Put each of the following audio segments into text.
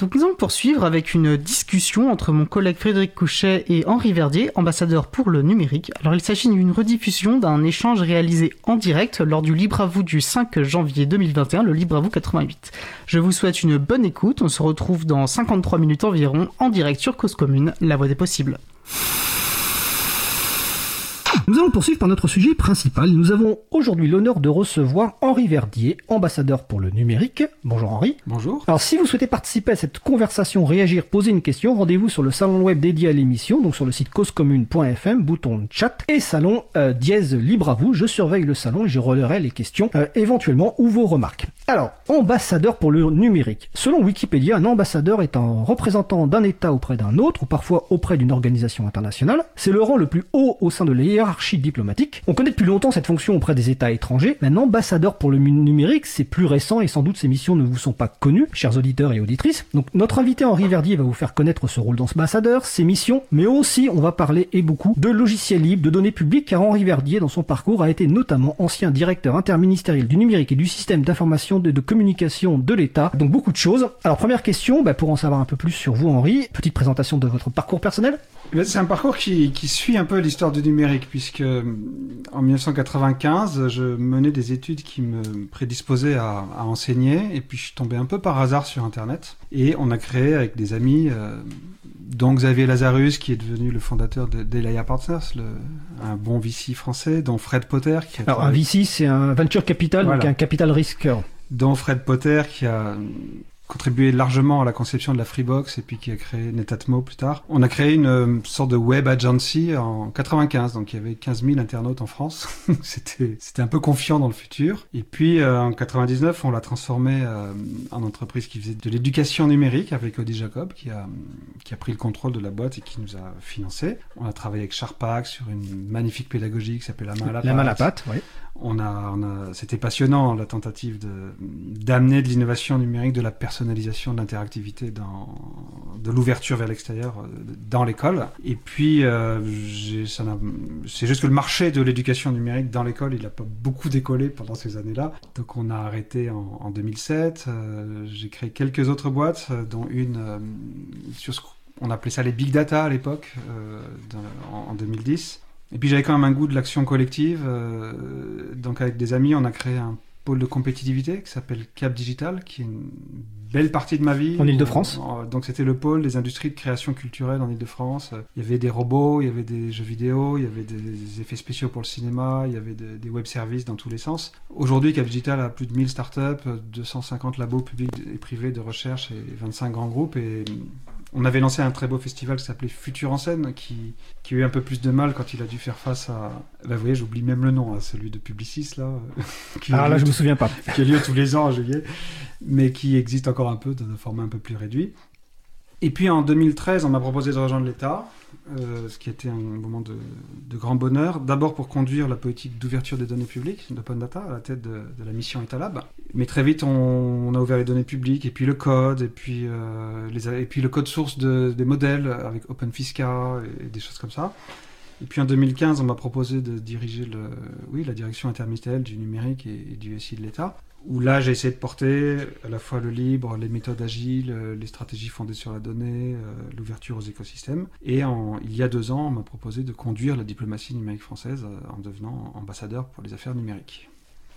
Donc nous allons poursuivre avec une discussion entre mon collègue Frédéric Couchet et Henri Verdier, ambassadeur pour le numérique. Alors il s'agit d'une rediffusion d'un échange réalisé en direct lors du Libre à vous du 5 janvier 2021, le Libre à vous 88. Je vous souhaite une bonne écoute, on se retrouve dans 53 minutes environ en direct sur Cause Commune, la voix des possibles. Nous allons poursuivre par notre sujet principal. Nous avons aujourd'hui l'honneur de recevoir Henri Verdier, ambassadeur pour le numérique. Bonjour Henri. Bonjour. Alors si vous souhaitez participer à cette conversation, réagir, poser une question, rendez-vous sur le salon web dédié à l'émission, donc sur le site causecommune.fm, bouton chat et salon euh, dièse libre à vous. Je surveille le salon et je relayerai les questions euh, éventuellement ou vos remarques. Alors, ambassadeur pour le numérique. Selon Wikipédia, un ambassadeur est un représentant d'un État auprès d'un autre ou parfois auprès d'une organisation internationale. C'est le rang le plus haut au sein de la hiérarchie diplomatique. On connaît depuis longtemps cette fonction auprès des États étrangers, un ambassadeur pour le numérique, c'est plus récent et sans doute ces missions ne vous sont pas connues, chers auditeurs et auditrices. Donc notre invité Henri Verdier va vous faire connaître ce rôle d'ambassadeur, ses missions, mais aussi on va parler et beaucoup de logiciels libres, de données publiques, car Henri Verdier dans son parcours a été notamment ancien directeur interministériel du numérique et du système d'information de, de communication de l'État. Donc beaucoup de choses. Alors première question, bah, pour en savoir un peu plus sur vous Henri, petite présentation de votre parcours personnel. C'est un parcours qui, qui, suit un peu l'histoire du numérique, puisque euh, en 1995, je menais des études qui me prédisposaient à, à, enseigner, et puis je suis tombé un peu par hasard sur Internet, et on a créé avec des amis, euh, dont Xavier Lazarus, qui est devenu le fondateur d'Elia Partners, le, un bon VC français, dont Fred Potter. Qui a Alors un VC, c'est un venture capital, voilà. donc un capital risqueur. Dont Fred Potter, qui a contribué largement à la conception de la Freebox et puis qui a créé Netatmo plus tard. On a créé une euh, sorte de web agency en 95, donc il y avait 15 000 internautes en France. c'était c'était un peu confiant dans le futur. Et puis euh, en 99, on l'a transformé euh, en entreprise qui faisait de l'éducation numérique avec Audi Jacob qui a qui a pris le contrôle de la boîte et qui nous a financé. On a travaillé avec Sharpak sur une magnifique pédagogie qui s'appelle La main à la La main à la pâte, oui. On a, c'était passionnant la tentative d'amener de l'innovation numérique, de la personnalisation, de l'interactivité de l'ouverture vers l'extérieur dans l'école. Et puis euh, c'est juste que le marché de l'éducation numérique dans l'école, il n'a pas beaucoup décollé pendant ces années-là. Donc on a arrêté en, en 2007. Euh, J'ai créé quelques autres boîtes, dont une euh, sur ce on appelait ça les big data à l'époque, euh, en 2010. Et puis j'avais quand même un goût de l'action collective. Euh, donc avec des amis, on a créé un pôle de compétitivité qui s'appelle Cap Digital, qui est une belle partie de ma vie. En Ile-de-France Donc c'était le pôle des industries de création culturelle en Ile-de-France. Il y avait des robots, il y avait des jeux vidéo, il y avait des effets spéciaux pour le cinéma, il y avait de, des web services dans tous les sens. Aujourd'hui, Cap Digital a plus de 1000 startups, 250 labos publics et privés de recherche et 25 grands groupes. Et on avait lancé un très beau festival qui s'appelait Futur en scène, qui, qui a eu un peu plus de mal quand il a dû faire face à. Ben, vous voyez, j'oublie même le nom, hein, celui de Publicis, là. qui ah là, je me souviens pas. qui a lieu tous les ans en juillet, mais qui existe encore un peu, dans un format un peu plus réduit. Et puis en 2013, on m'a proposé de rejoindre l'État, euh, ce qui a été un moment de, grand bonheur. D'abord pour conduire la politique d'ouverture des données publiques, d'Open Data, à la tête de, la mission Etalab. Mais très vite, on, a ouvert les données publiques, et puis le code, et puis, euh, les, et puis le code source de, des modèles avec OpenFisca et, et des choses comme ça. Et puis en 2015, on m'a proposé de diriger le, oui, la direction interministérielle du numérique et du SI de l'État où là j'ai essayé de porter à la fois le libre, les méthodes agiles, les stratégies fondées sur la donnée, euh, l'ouverture aux écosystèmes. Et en, il y a deux ans, on m'a proposé de conduire la diplomatie numérique française euh, en devenant ambassadeur pour les affaires numériques.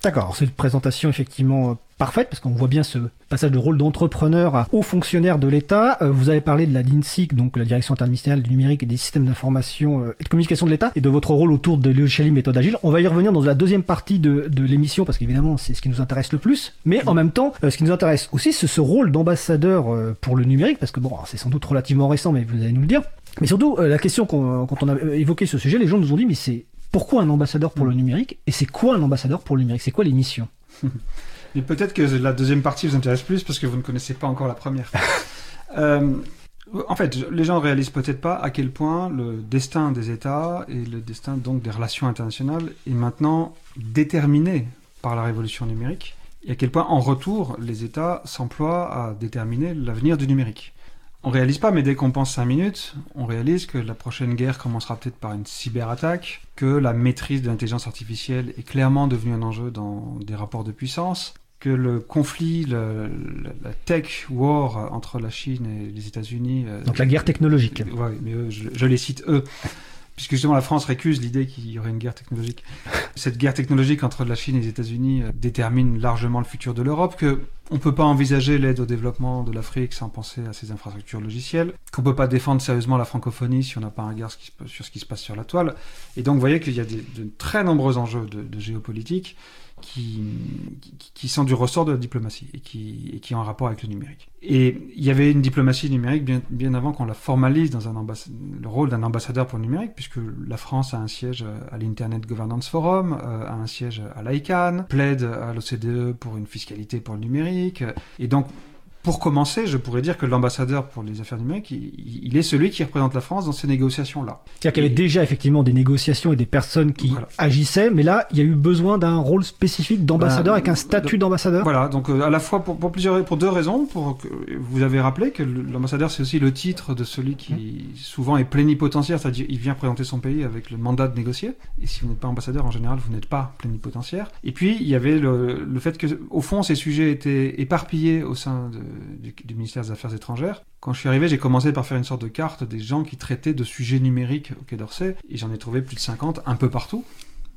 D'accord, c'est une présentation effectivement parfaite parce qu'on voit bien ce passage de rôle d'entrepreneur haut fonctionnaire de l'État. Euh, vous avez parlé de la DINSIC, donc la Direction interministérielle du numérique et des systèmes d'information et de communication de l'État, et de votre rôle autour de l'Euchalie méthode agile. On va y revenir dans la deuxième partie de, de l'émission parce qu'évidemment c'est ce qui nous intéresse le plus. Mais en même temps, ce qui nous intéresse aussi, c'est ce rôle d'ambassadeur pour le numérique parce que bon, c'est sans doute relativement récent, mais vous allez nous le dire. Mais surtout, la question qu'on, quand on a évoqué ce sujet, les gens nous ont dit mais c'est pourquoi un ambassadeur pour le numérique et c'est quoi un ambassadeur pour le numérique? C'est quoi les missions? Mais peut-être que la deuxième partie vous intéresse plus parce que vous ne connaissez pas encore la première. euh, en fait, les gens ne réalisent peut-être pas à quel point le destin des États et le destin donc des relations internationales est maintenant déterminé par la révolution numérique et à quel point en retour les États s'emploient à déterminer l'avenir du numérique. On réalise pas, mais dès qu'on pense 5 minutes, on réalise que la prochaine guerre commencera peut-être par une cyberattaque, que la maîtrise de l'intelligence artificielle est clairement devenue un enjeu dans des rapports de puissance, que le conflit, le, la tech war entre la Chine et les États-Unis. Euh, Donc la guerre technologique. Oui, mais je, je, les cite eux puisque justement la France récuse l'idée qu'il y aurait une guerre technologique. Cette guerre technologique entre la Chine et les États-Unis euh, détermine largement le futur de l'Europe, que on peut pas envisager l'aide au développement de l'Afrique sans penser à ses infrastructures logicielles, qu'on peut pas défendre sérieusement la francophonie si on n'a pas un regard sur ce qui se passe sur la toile. Et donc vous voyez qu'il y a de très nombreux enjeux de, de géopolitique qui, qui, sont du ressort de la diplomatie et qui, et qui ont un rapport avec le numérique. Et il y avait une diplomatie numérique bien, avant qu'on la formalise dans le rôle d'un ambassadeur pour le numérique, puisque la France a un siège à l'Internet Governance Forum, euh, a un siège à l'ICANN, plaide à l'OCDE pour une fiscalité pour le numérique. Et donc, pour commencer, je pourrais dire que l'ambassadeur pour les affaires numériques, il, est celui qui représente la France dans ces négociations-là. C'est-à-dire qu'il y avait déjà effectivement des négociations et des personnes qui agissaient, mais là, il y a eu besoin d'un rôle spécifique d'ambassadeur avec un statut d'ambassadeur. Voilà, donc euh, à la fois pour, plusieurs, pour deux raisons. Pour que, vous avez rappelé que l'ambassadeur, c'est aussi le titre de celui qui mmh. souvent est plénipotentiaire, c'est-à-dire il vient présenter son pays avec le mandat de négocier. Et si vous n'êtes pas ambassadeur, en général, vous n'êtes pas plénipotentiaire. Et puis, il y avait le, le fait que, au fond, ces sujets étaient éparpillés au sein de du, ministère des Affaires étrangères. Quand je suis arrivé, j'ai commencé par faire une sorte de carte des gens qui traitaient de sujets numériques au Quai d'Orsay, et j'en ai trouvé plus de 50 un peu partout.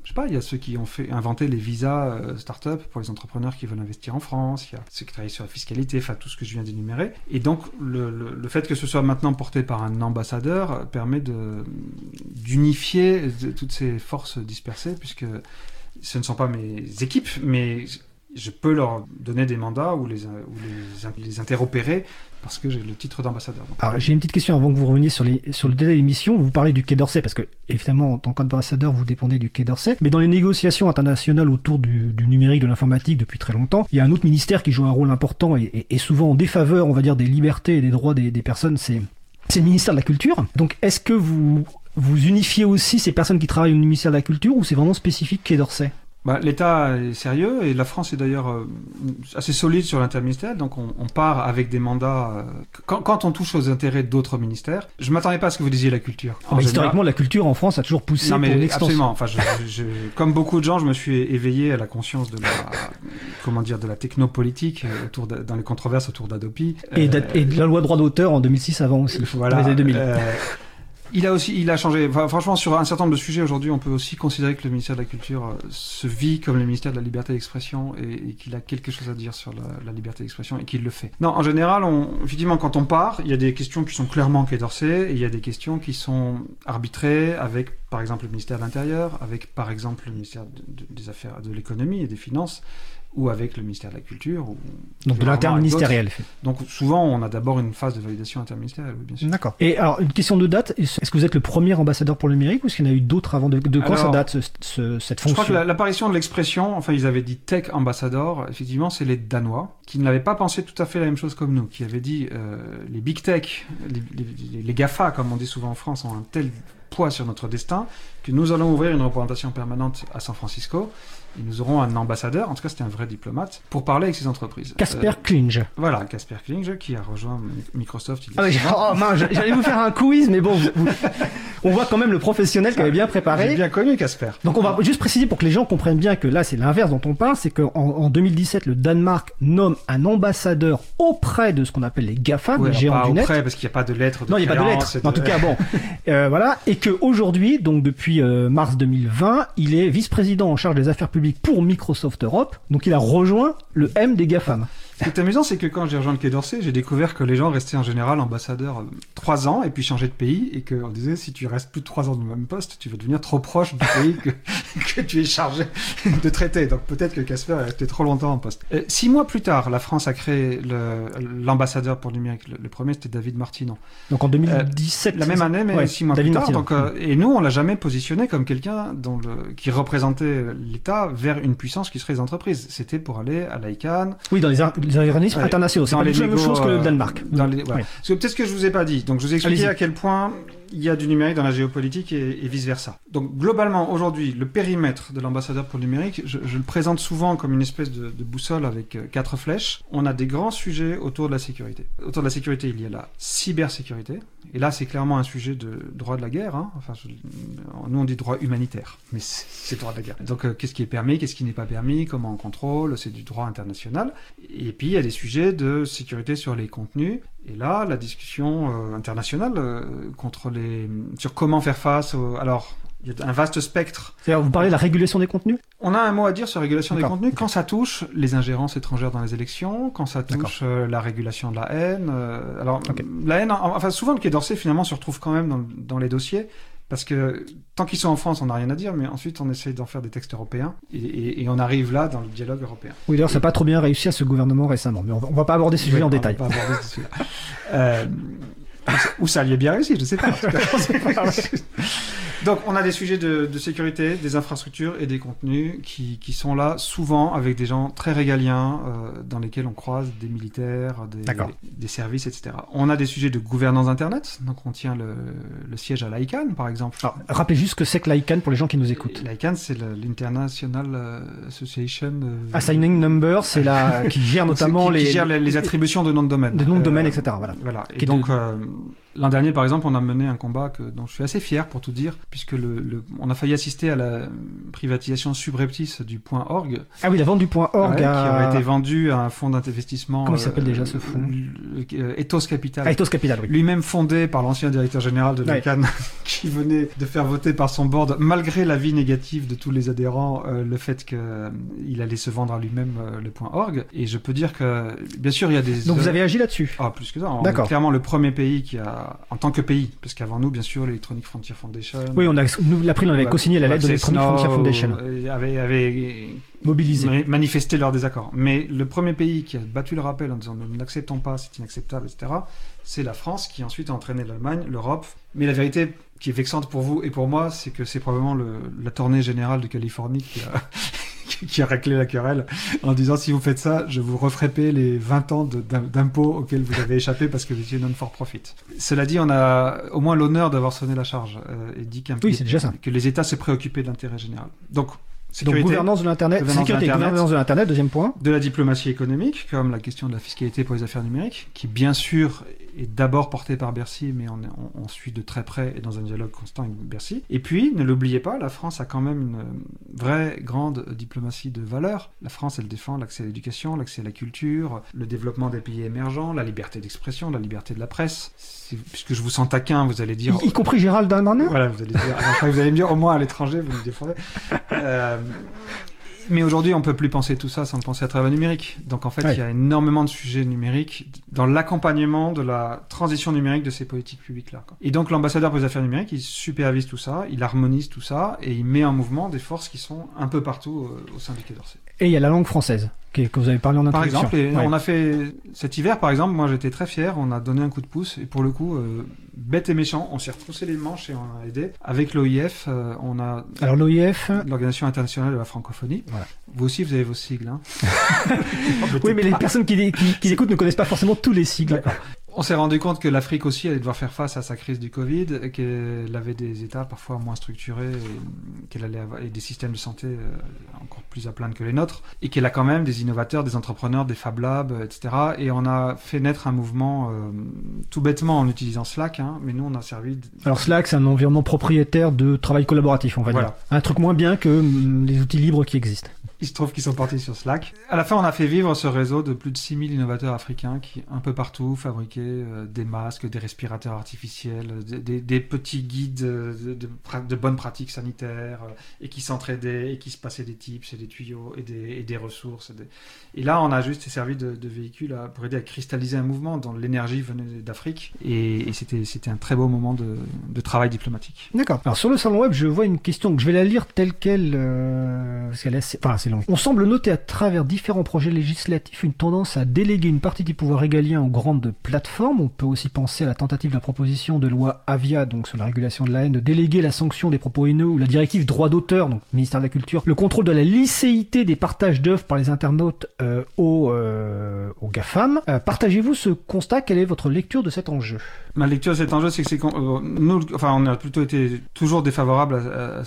Je sais pas, il y a ceux qui ont fait inventé les visas euh, start-up pour les entrepreneurs qui veulent investir en France, il y a ceux qui travaillent sur la fiscalité, enfin tout ce que je viens d'énumérer. Et donc le, le, fait que ce soit maintenant porté par un ambassadeur permet d'unifier toutes ces forces dispersées, puisque ce ne sont pas mes équipes, mais je peux leur donner des mandats ou les, les, interopérer parce que j'ai le titre d'ambassadeur. Alors j'ai une petite question avant que vous reveniez sur, les, sur le délai. Vous parlez du Quai d'Orsay parce que évidemment en tant qu'ambassadeur vous dépendez du Quai d'Orsay. Mais dans les négociations internationales autour du, numérique, de l'informatique depuis très longtemps, il y a un autre ministère qui joue un rôle important et, et, souvent en défaveur, on va dire, des libertés et des droits des, personnes. C'est le ministère de la Culture. Donc est-ce que vous unifiez aussi ces personnes qui travaillent au ministère de la Culture ou c'est vraiment spécifique Quai d'Orsay? Bah, L'État est sérieux et la France est d'ailleurs euh, assez solide sur l'interministériel, donc on, on, part avec des mandats. Euh, quand, quand, on touche aux intérêts d'autres ministères, je m'attendais pas à ce que vous disiez la culture. Ah, historiquement, la culture en France a toujours poussé non, mais pour Absolument. Enfin, je, je, comme beaucoup de gens, je me suis éveillé à la conscience de la, comment dire, de la technopolitique euh, autour de, dans les controverses autour d'Adopi. Et, et, de la loi droit d'auteur en 2006 avant aussi. Voilà. Dans les années 2000. Il a aussi, changé. franchement, sur un certain nombre de sujets aujourd'hui, on peut aussi considérer que le ministère de la Culture euh, se vit comme le ministère de la liberté d'expression et, qu'il a quelque chose à dire sur la, liberté d'expression et qu'il le fait. Non, en général, effectivement, quand on part, il y a des questions qui sont clairement d'Orsay et il y a des questions qui sont arbitrées avec, par exemple, le ministère de l'Intérieur, avec, par exemple, le ministère des Affaires, de l'économie et des Finances ou avec le ministère de la Culture. Ou Donc de l'interministériel. Donc souvent, on a d'abord une phase de validation interministérielle, bien sûr. D'accord. Et alors, une question de date, est-ce que vous êtes le premier ambassadeur pour le numérique ou est-ce qu'il y en a eu d'autres avant De, de quand ça date, cette fonction Je crois que l'apparition de l'expression, enfin ils avaient dit tech ambassador, effectivement, c'est les Danois, qui ne l'avaient pas pensé tout à fait la même chose comme nous, qui avaient dit euh, les big tech, les, les, les GAFA, comme on dit souvent en France, ont un tel poids sur notre destin que nous allons ouvrir une représentation permanente à San Francisco et nous aurons un ambassadeur, en tout cas c'était un vrai diplomate, pour parler avec ces entreprises. Casper euh, Klinge. Voilà, Casper Klinge qui a rejoint Microsoft. Il ah oh, j'allais vous faire un quiz, mais bon, on voit quand même le professionnel qui avait bien préparé. J'ai bien connu Casper. Donc on va juste préciser pour que les gens comprennent bien que là c'est l'inverse dont on parle, c'est qu'en en 2017 le Danemark nomme un ambassadeur auprès de ce qu'on appelle les GAFA, les géants pas du net. Auprès parce qu'il n'y a pas de lettre. De non, il n'y a pas de lettre. En tout cas, bon, euh, voilà, et que aujourd'hui, donc depuis euh, mars 2020, il est vice-président en charge des affaires publiques pour Microsoft Europe. Donc il a rejoint le M des GAFAM. Ce qui est amusant, c'est que quand j'ai rejoint le Quai d'Orsay, j'ai découvert que les gens restaient en général ambassadeurs euh, trois ans et puis changeaient de pays et qu'on disait si tu restes plus de trois ans dans le même poste, tu vas devenir trop proche du pays que, que tu es chargé de traiter. Donc peut-être que Casper est resté trop longtemps en poste. Euh, six mois plus tard, la France a créé l'ambassadeur pour le numérique. Le, premier, c'était David Martinon. Donc en 2017. Euh, la même année, mais six mois plus tard. Donc, et nous, on l'a jamais positionné comme quelqu'un le, qui représentait l'État vers une puissance qui serait les entreprises. C'était pour aller à l'ICANN. Oui, dans les les organismes internationaux. C'est pas la même chose que le euh, Danemark. Dans les, Peut-être ce que je vous ai pas dit. Donc, je vous ai expliqué à quel point il y a du numérique dans la géopolitique et, vice-versa. Donc globalement, aujourd'hui, le périmètre de l'ambassadeur pour le numérique, je, le présente souvent comme une espèce de, boussole avec euh, quatre flèches. On a des grands sujets autour de la sécurité. Autour de la sécurité, il y a la cybersécurité. Et là, c'est clairement un sujet de droit de la guerre. Hein. Enfin, nous, on dit droit humanitaire, mais c'est droit de la guerre. Donc, euh, qu'est-ce qui est permis, qu'est-ce qui n'est pas permis, comment on contrôle, c'est du droit international. Et puis, il y a des sujets de sécurité sur les contenus. Et là, la discussion euh, internationale euh, contre les, sur comment faire face. Au, alors, il y a un vaste spectre. C'est-à-dire, vous parlez de la régulation des contenus? On a un mot à dire sur la régulation des contenus quand ça touche les ingérences étrangères dans les élections, quand ça touche euh, la régulation de la haine. Alors, okay. la haine, enfin, souvent, le Quai d'Orsay, finalement, se retrouve quand même dans, dans les dossiers. Parce que tant qu'ils sont en France, on n'a rien à dire, mais ensuite on essaie d'en faire des textes européens et, et, et, on arrive là dans le dialogue européen. Oui, d'ailleurs, ça n'a pas trop bien réussi à ce gouvernement récemment, mais on va, on va pas aborder ce sujet en détail. Va pas aborder ce sujet euh, ou ça y est bien réussi, je sais pas. Donc, on a des sujets de, de, sécurité, des infrastructures et des contenus qui, qui, sont là souvent avec des gens très régaliens euh, dans lesquels on croise des militaires, des, des, services, etc. On a des sujets de gouvernance Internet. Donc, on tient le, le siège à l'ICANN, par exemple. Alors, rappelez juste ce que c'est que l'ICANN pour les gens qui nous écoutent. L'ICANN, c'est l'International Association. Euh, Assigning Number, c'est la qui gère notamment qui, les, qui gère les, les, attributions de noms de domaine. De noms de domaine, etc. Voilà. voilà. Et donc, euh, um, l'an dernier, par exemple, on a mené un combat que, dont je suis assez fier, pour tout dire, puisque le, le, on a failli assister à la privatisation subreptice du point .org. Ah oui, la vente du point .org ouais, à... qui aurait été vendu à un fonds d'investissement. Comment il s'appelle euh, déjà ce fonds euh, Ethos Capital. Ah, Ethos Capital, oui. Lui-même fondé par l'ancien directeur général de l'ICANN, ouais. qui venait de faire voter par son board, malgré l'avis négatif de tous les adhérents, euh, le fait qu'il euh, allait se vendre à lui-même euh, le point .org. Et je peux dire que, bien sûr, il y a des... Donc vous avez agi là-dessus Ah, plus que ça. D'accord. clairement le premier pays qui a, en tant que pays, parce qu'avant nous, bien sûr, l'Electronic Frontier Foundation... Oui, on a, nous, l'April, on avait co-signé la lettre de l'Electronic Frontier Foundation. Avait, avait mobilisé, manifesté leur désaccord. Mais le premier pays qui a battu le rappel en disant nous n'acceptons pas, c'est inacceptable, etc., c'est la France qui ensuite a entraîné l'Allemagne, l'Europe. Mais la vérité qui est vexante pour vous et pour moi, c'est que c'est probablement le, la tournée générale de Californie qui a, qui a raclé la querelle en disant si vous faites ça, je vous referai payer les 20 ans d'impôts auxquels vous avez échappé parce que vous étiez non-for-profit. Cela dit, on a au moins l'honneur d'avoir sonné la charge euh, et dit qu'un oui, déjà ça. que les États se préoccupaient de l'intérêt général. Donc, Sécurité, Donc gouvernance de l'internet, sécurité, gouvernance de l'internet, deuxième point. De la diplomatie économique, comme la question de la fiscalité pour les affaires numériques, qui bien sûr est d'abord portée par Bercy, mais on, on, on, suit de très près et dans un dialogue constant avec Bercy. Et puis, ne l'oubliez pas, la France a quand même une vraie grande diplomatie de valeur. La France, elle défend l'accès à l'éducation, l'accès à la culture, le développement des pays émergents, la liberté d'expression, la liberté de la presse. Puisque je vous sens taquin, vous allez dire... Y, y compris Gérald Darmanin Voilà, vous allez, dire, vous allez me dire, au moins à l'étranger, vous me défendez. Euh, mais aujourd'hui, on peut plus penser tout ça sans penser à travers le numérique. Donc en fait, ouais. il y a énormément de sujets numériques dans l'accompagnement de la transition numérique de ces politiques publiques-là. Et donc l'ambassadeur pour les affaires numériques, il supervise tout ça, il harmonise tout ça, et il met en mouvement des forces qui sont un peu partout euh, au sein du Quai d'Orsay. Et il y a la langue française que vous avez parlé en introduction. Par exemple, ouais. on a fait cet hiver, par exemple, moi j'étais très fier, on a donné un coup de pouce, et pour le coup, euh, bête et méchant, on s'est retroussé les manches et on a aidé. Avec l'OIF, euh, on a... Alors l'OIF L'Organisation internationale de la francophonie. Voilà. Vous aussi, vous avez vos sigles. Hein oui, mais les personnes qui, qui, qui écoutent ne connaissent pas forcément tous les sigles. On s'est rendu compte que l'Afrique aussi allait devoir faire face à sa crise du Covid, qu'elle avait des États parfois moins structurés, qu'elle allait avoir et des systèmes de santé euh, encore plus à plaindre que les nôtres, et qu'elle a quand même des innovateurs, des entrepreneurs, des Fab Labs, etc. Et on a fait naître un mouvement euh, tout bêtement en utilisant Slack, hein, mais nous on a servi. De... Alors Slack, c'est un environnement propriétaire de travail collaboratif, on va voilà. dire. Un truc moins bien que mm, les outils libres qui existent. Il se trouve qu'ils sont partis sur Slack. À la fin, on a fait vivre ce réseau de plus de 6000 innovateurs africains qui, un peu partout, fabriquaient euh, des masques, des respirateurs artificiels, des, petits guides de, de, bonnes pratiques sanitaires, euh, et qui s'entraidaient, et qui se passaient des tips et des tuyaux, et des, ressources. Et, là, on a juste servi de, véhicule pour aider à cristalliser un mouvement dont l'énergie venait d'Afrique, et, c'était un très beau moment de, travail diplomatique. D'accord. Alors, sur le salon web, je vois une question que je vais la lire telle qu'elle, euh, parce qu'elle est assez, excellent. On semble noter à travers différents projets législatifs une tendance à déléguer une partie du pouvoir régalien aux grandes plateformes. On peut aussi penser à la tentative de la proposition de loi Avia, donc sur la régulation de la haine, de déléguer la sanction des propos haineux ou la directive droit d'auteur, donc ministère de la Culture, le contrôle de la licéité des partages d'œuvres par les internautes euh, aux, euh, aux GAFAM. Euh, Partagez-vous ce constat? Quelle est votre lecture de cet enjeu? Ma lecture de cet enjeu, c'est que c'est euh, nous, enfin, on a plutôt été toujours défavorable à, à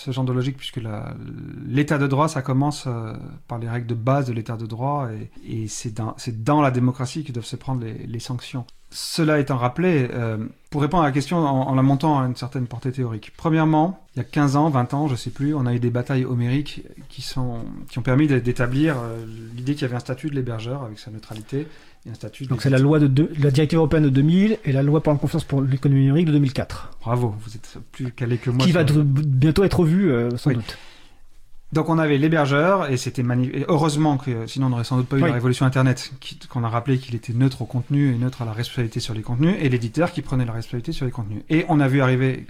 ce genre de logique, puisque l'état de droit, ça commence euh, par les règles de base de l'état de droit, et, c'est dans, la démocratie que doivent se prendre les, sanctions. Cela étant rappelé, euh, pour répondre à la question en, la montant à une certaine portée théorique. Premièrement, il y a 15 ans, 20 ans, je sais plus, on a eu des batailles homériques qui, ont permis d'é- d'établir euh, l'idée qu'il y avait un statut de l'hébergeur avec sa neutralité un statut de Donc c'est la loi de deux- la directive européenne de 2000 et la loi pour la confiance pour l'économie numérique de 2004, Bravo, vous êtes plus calé que moi. qui va bientôt être revue euh, sans Oui. doute. Donc on avait l'hébergeur et c'était magnifique. Et heureusement que sinon on n'aurait sans doute pas eu Oui. la révolution Internet, qu'on a rappelé qu'il était neutre au contenu et neutre à la responsabilité sur les contenus, et l'éditeur qui prenait la responsabilité sur les contenus. Et on a vu arriver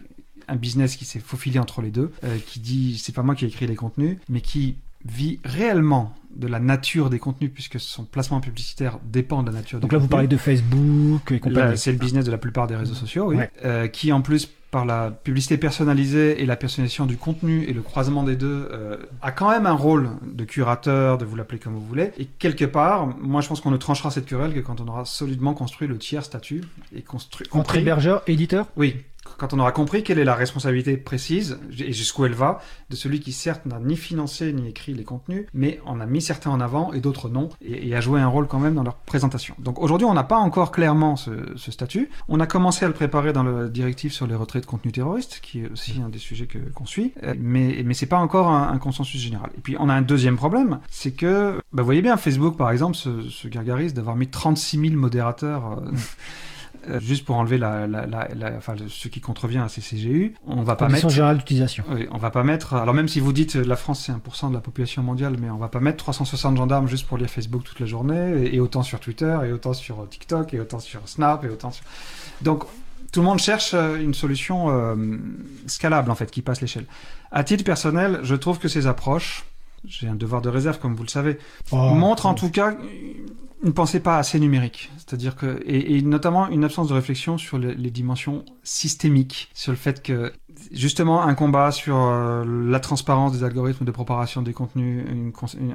un business qui s'est faufilé entre les deux, euh, qui dit c'est pas moi qui ai écrit les contenus, mais qui vit réellement de la nature des contenus puisque son placement publicitaire dépend de la nature Donc des là vous parlez de Facebook et compagnie. C'est le business de la plupart des réseaux sociaux, oui. Ouais. Euh, qui en plus, par la publicité personnalisée et la personnalisation du contenu et le croisement des deux, euh, a quand même un rôle de curateur, de vous l'appeler comme vous voulez. Et quelque part, moi je pense qu'on ne tranchera cette querelle que quand on aura solidement construit le tiers statut et construit. Entre hébergeur et éditeur? Oui, quand on aura compris quelle est la responsabilité précise et jusqu'où elle va de celui qui certes n'a ni financé ni écrit les contenus, mais en a mis certains en avant et d'autres non, et, a joué un rôle quand même dans leur présentation. Donc aujourd'hui, on n'a pas encore clairement ce, statut. On a commencé à le préparer dans le directive sur les retraits de contenu terroriste, qui est aussi un des sujets qu'on suit, euh, mais mais c'est pas encore un, consensus général. Et puis on a un deuxième problème, c'est que bah, vous voyez bien Facebook par exemple se, se gargarise d'avoir mis 36 000 modérateurs. euh, juste pour enlever la, la, la, la- enfin, le- ce qui contrevient à ces CGU, on va pas Conditions mettre. générales d'utilisation. Oui, on va pas mettre. Alors même si vous dites euh, la France c'est 1% de la population mondiale, mais on va pas mettre 360 gendarmes juste pour lire Facebook toute la journée, et, et autant sur Twitter, et autant sur euh, TikTok, et autant sur Snap, et autant sur. Donc tout le monde cherche euh, une solution euh, scalable en fait, qui passe l'échelle. À titre personnel, je trouve que ces approches, j'ai un devoir de réserve comme vous le savez, Oh, montre en tout cas une pensée pas assez numérique, c'est-à-dire que et, notamment une absence de réflexion sur les, dimensions systémiques, sur le fait que justement un combat sur euh, la transparence des algorithmes de préparation des contenus,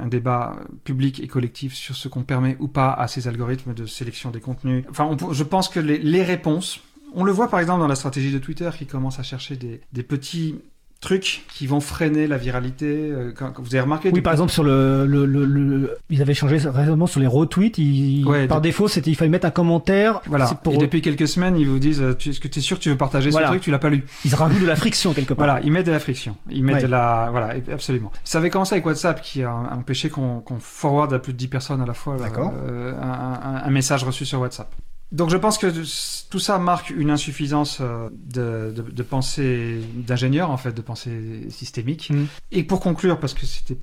un débat public et collectif sur ce qu'on permet ou pas à ces algorithmes de sélection des contenus. Enfin, je pense que les, réponses, on le voit par exemple dans la stratégie de Twitter qui commence à chercher des petits trucs qui vont freiner la viralité. euh, Quand, quand vous avez remarqué Oui, par exemple, sur le, le, le, le- ils avaient changé récemment sur les retweets. Ils, Ouais, par de- défaut, c'était il fallait mettre un commentaire. Voilà. Pour Et depuis quelques semaines, ils vous disent euh, Est-ce que tu es sûr que tu veux partager Voilà. ce truc? Tu l'as pas lu. ils rajoutent de la friction quelque part. Voilà, ils mettent de la friction. Ils mettent Ouais. de la. Voilà, absolument. Ça avait commencé avec WhatsApp qui a empêché qu'on qu'on forward à plus de 10 personnes à la fois euh, un- un message reçu sur WhatsApp. Donc je pense que tout ça marque une insuffisance euh, de, de, de pensée d'ingénieur, en fait, de pensée systémique. Mm. Et pour conclure, parce que c'était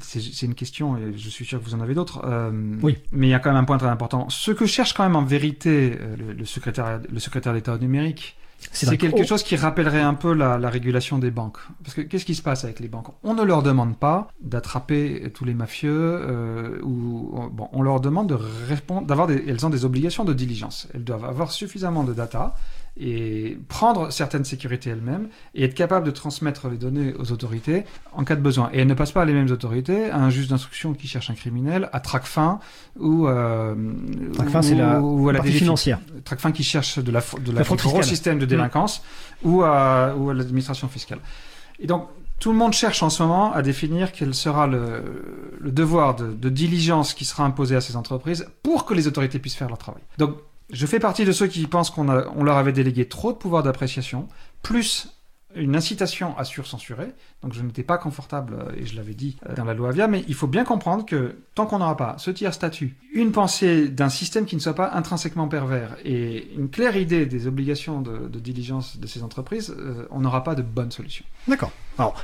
c'est une question, et je suis sûr que vous en avez d'autres, euh, Oui. mais il y a quand même un point très important. Ce que cherche quand même en vérité euh, le, le secrétaire, le secrétaire d'État au numérique, c'est quelque Oh. chose qui rappellerait un peu la, la régulation des banques. Parce que qu'est-ce qui se passe avec les banques? On ne leur demande pas d'attraper tous les mafieux, euh, ou bon, on leur demande de répondre, d'avoir des, elles ont des obligations de diligence. Elles doivent avoir suffisamment de data et prendre certaines sécurités elles-mêmes et être capable de transmettre les données aux autorités en cas de besoin. Et elles ne passent pas à les mêmes autorités, à un juge d'instruction qui cherche un criminel, à Tracfin ou euh, Tracfin, ou- c'est la ou à la partie financière. Tracfin qui cherche de la, de la, La fraude gros système de délinquance ou à, ou à l'administration fiscale. Et donc, tout le monde cherche en ce moment à définir quel sera le, le devoir de, de diligence qui sera imposé à ces entreprises pour que les autorités puissent faire leur travail. Donc, je fais partie de ceux qui pensent qu'on leur avait délégué trop de pouvoir d'appréciation, plus une incitation à surcensurer. Donc je n'étais pas confortable, euh, et je l'avais dit euh, dans la loi Avia, mais il faut bien comprendre que tant qu'on n'aura pas ce tiers statut, une pensée d'un système qui ne soit pas intrinsèquement pervers et une claire idée des obligations de, de diligence de ces entreprises, euh, on n'aura pas de bonne solution. D'accord. Alors,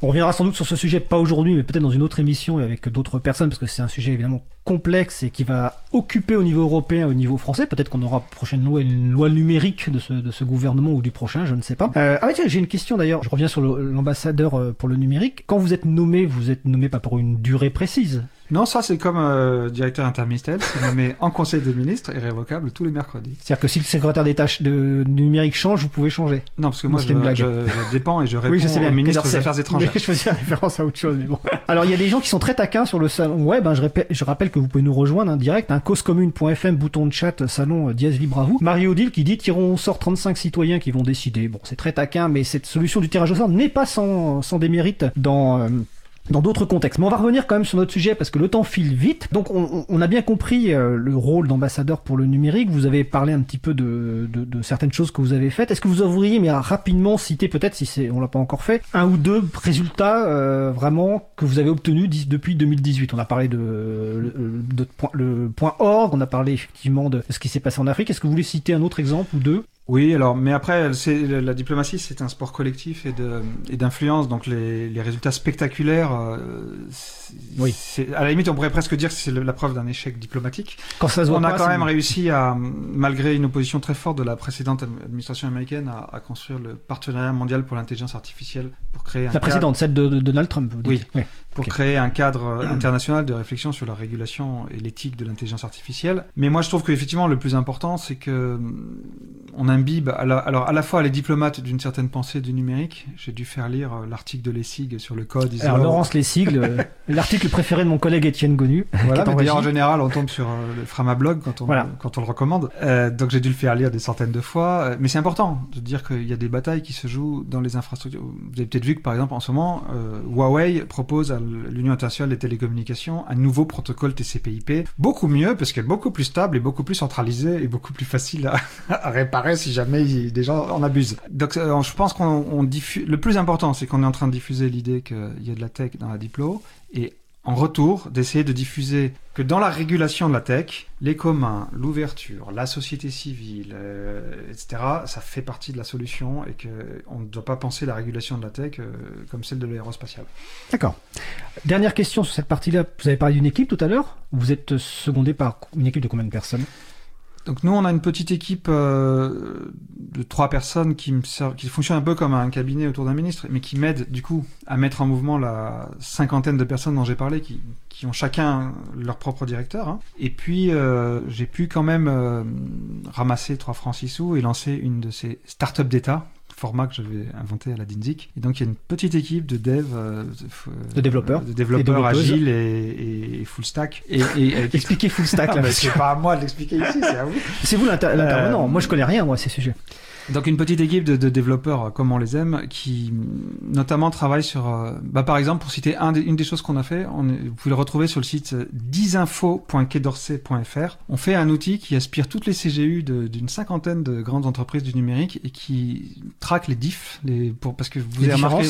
On reviendra sans doute sur ce sujet, pas aujourd'hui, mais peut-être dans une autre émission et avec d'autres personnes, parce que c'est un sujet évidemment complexe et qui va occuper au niveau européen, au niveau français. Peut-être qu'on aura prochaine loi, une loi numérique de ce, gouvernement ou du prochain, je ne sais pas. Euh, ah tiens, j'ai une question d'ailleurs. Je reviens sur l'ambassadeur euh, pour le numérique. Quand vous êtes nommé, vous êtes nommé pas pour une durée précise? Non, ça c'est comme euh, directeur interministériel, c'est nommé en Conseil des ministres et révocable tous les mercredis. C'est-à-dire que si le secrétaire des tâches de numérique change, vous pouvez changer. Non, parce que moi je, je, je, dépends et je réponds oui, je sais bien, au ministre des Affaires étrangères. je faisais référence à autre chose, mais bon. Alors il y a des gens qui sont très taquins sur le salon web. Hein, je, répète, je rappelle que vous pouvez nous rejoindre en direct, hein, causecommune.fm, bouton de chat, salon euh, dièse libre à vous. Marie-Odile qui dit tirons au sort 35 citoyens qui vont décider. Bon, c'est très taquin, mais cette solution du tirage au sort n'est pas sans, sans démérite dans... Euh, dans d'autres contextes. Mais on va revenir quand même sur notre sujet parce que le temps file vite. Donc on, a bien compris euh, le rôle d'ambassadeur pour le numérique. Vous avez parlé un petit peu de, de, certaines choses que vous avez faites. Est-ce que vous ouvriez, mais rapidement citer peut-être, si c'est, on l'a pas encore fait, un ou deux résultats euh, vraiment que vous avez obtenus depuis 2018 On a parlé de, de, le point org, on a parlé effectivement de ce qui s'est passé en Afrique. Est-ce que vous voulez citer un autre exemple ou deux? Oui, alors, mais après, la diplomatie, c'est un sport collectif et d'influence, donc les, les résultats spectaculaires, euh, oui. À la limite, on pourrait presque dire que c'est la preuve d'un échec diplomatique. Quand ça se on a quand même réussi à, malgré une opposition très forte de la précédente administration américaine, à, à construire le partenariat mondial pour l'intelligence artificielle pour créer. La précédente, celle de, de, Donald Trump. Vous dites. Oui. oui pour créer un cadre international de réflexion sur la régulation et l'éthique de l'intelligence artificielle. Mais moi, je trouve qu'effectivement, le plus important, c'est que on imbibe, à la, alors à la fois les diplomates d'une certaine pensée du numérique. J'ai dû faire lire euh, l'article de Lessig sur le code. Alors Laurence Lessig, l'article préféré de mon collègue Étienne Gonu. Voilà, d'ailleurs en général, on tombe sur euh, le Framablog quand on, quand on le recommande. Euh, donc j'ai dû le faire lire des centaines de fois. Mais c'est important de dire qu'il y a des batailles qui se jouent dans les infrastructures. Vous avez peut-être vu que par exemple en ce moment, Huawei propose à l'Union internationale des télécommunications un nouveau protocole TCP/IP, beaucoup mieux parce qu'elle est beaucoup plus stable et beaucoup plus centralisé et beaucoup plus facile à, réparer si jamais des gens en abusent. Donc euh, je pense qu'on diffuse. Le plus important, c'est qu'on est en train de diffuser l'idée qu'il y a de la tech dans la diplo et en retour d'essayer de diffuser que dans la régulation de la tech, les communs, l'ouverture, la société civile, euh, etc., ça fait partie de la solution et qu'on ne doit pas penser la régulation de la tech euh, comme celle de l'aérospatiale. D'accord. Dernière question sur cette partie-là. Vous avez parlé d'une équipe tout à l'heure. Vous êtes secondé par une équipe de combien de personnes? Donc nous, on a une petite équipe euh, de trois personnes qui, me un peu comme un cabinet autour d'un ministre, mais qui m'aident du coup à mettre en mouvement la cinquantaine de personnes dont j'ai parlé, qui, qui, ont chacun leur propre directeur. Hein. Et puis euh, j'ai pu quand même euh, ramasser trois francs six sous et lancer une de ces startups d'État format que j'avais inventé à la DINSIC. Et donc il y a une petite équipe de dev, euh, de développeurs, de développeurs agiles et, et, full stack. Et, et, expliquez full stack là. c'est pas à moi de l'expliquer ici, c'est à vous. C'est vous l'intervenant. Euh, moi je connais rien moi à ces sujets. Donc une petite équipe de, de, développeurs euh, comme on les aime, qui notamment travaille sur, euh, bah, par exemple pour citer un des, une des choses qu'on a fait, on vous pouvez le retrouver sur le site 10info.quaidorsay.fr. Euh, on fait un outil qui aspire toutes les CGU d'une cinquantaine de grandes entreprises du numérique et qui traque les diffs, les, pour, parce que vous avez remarqué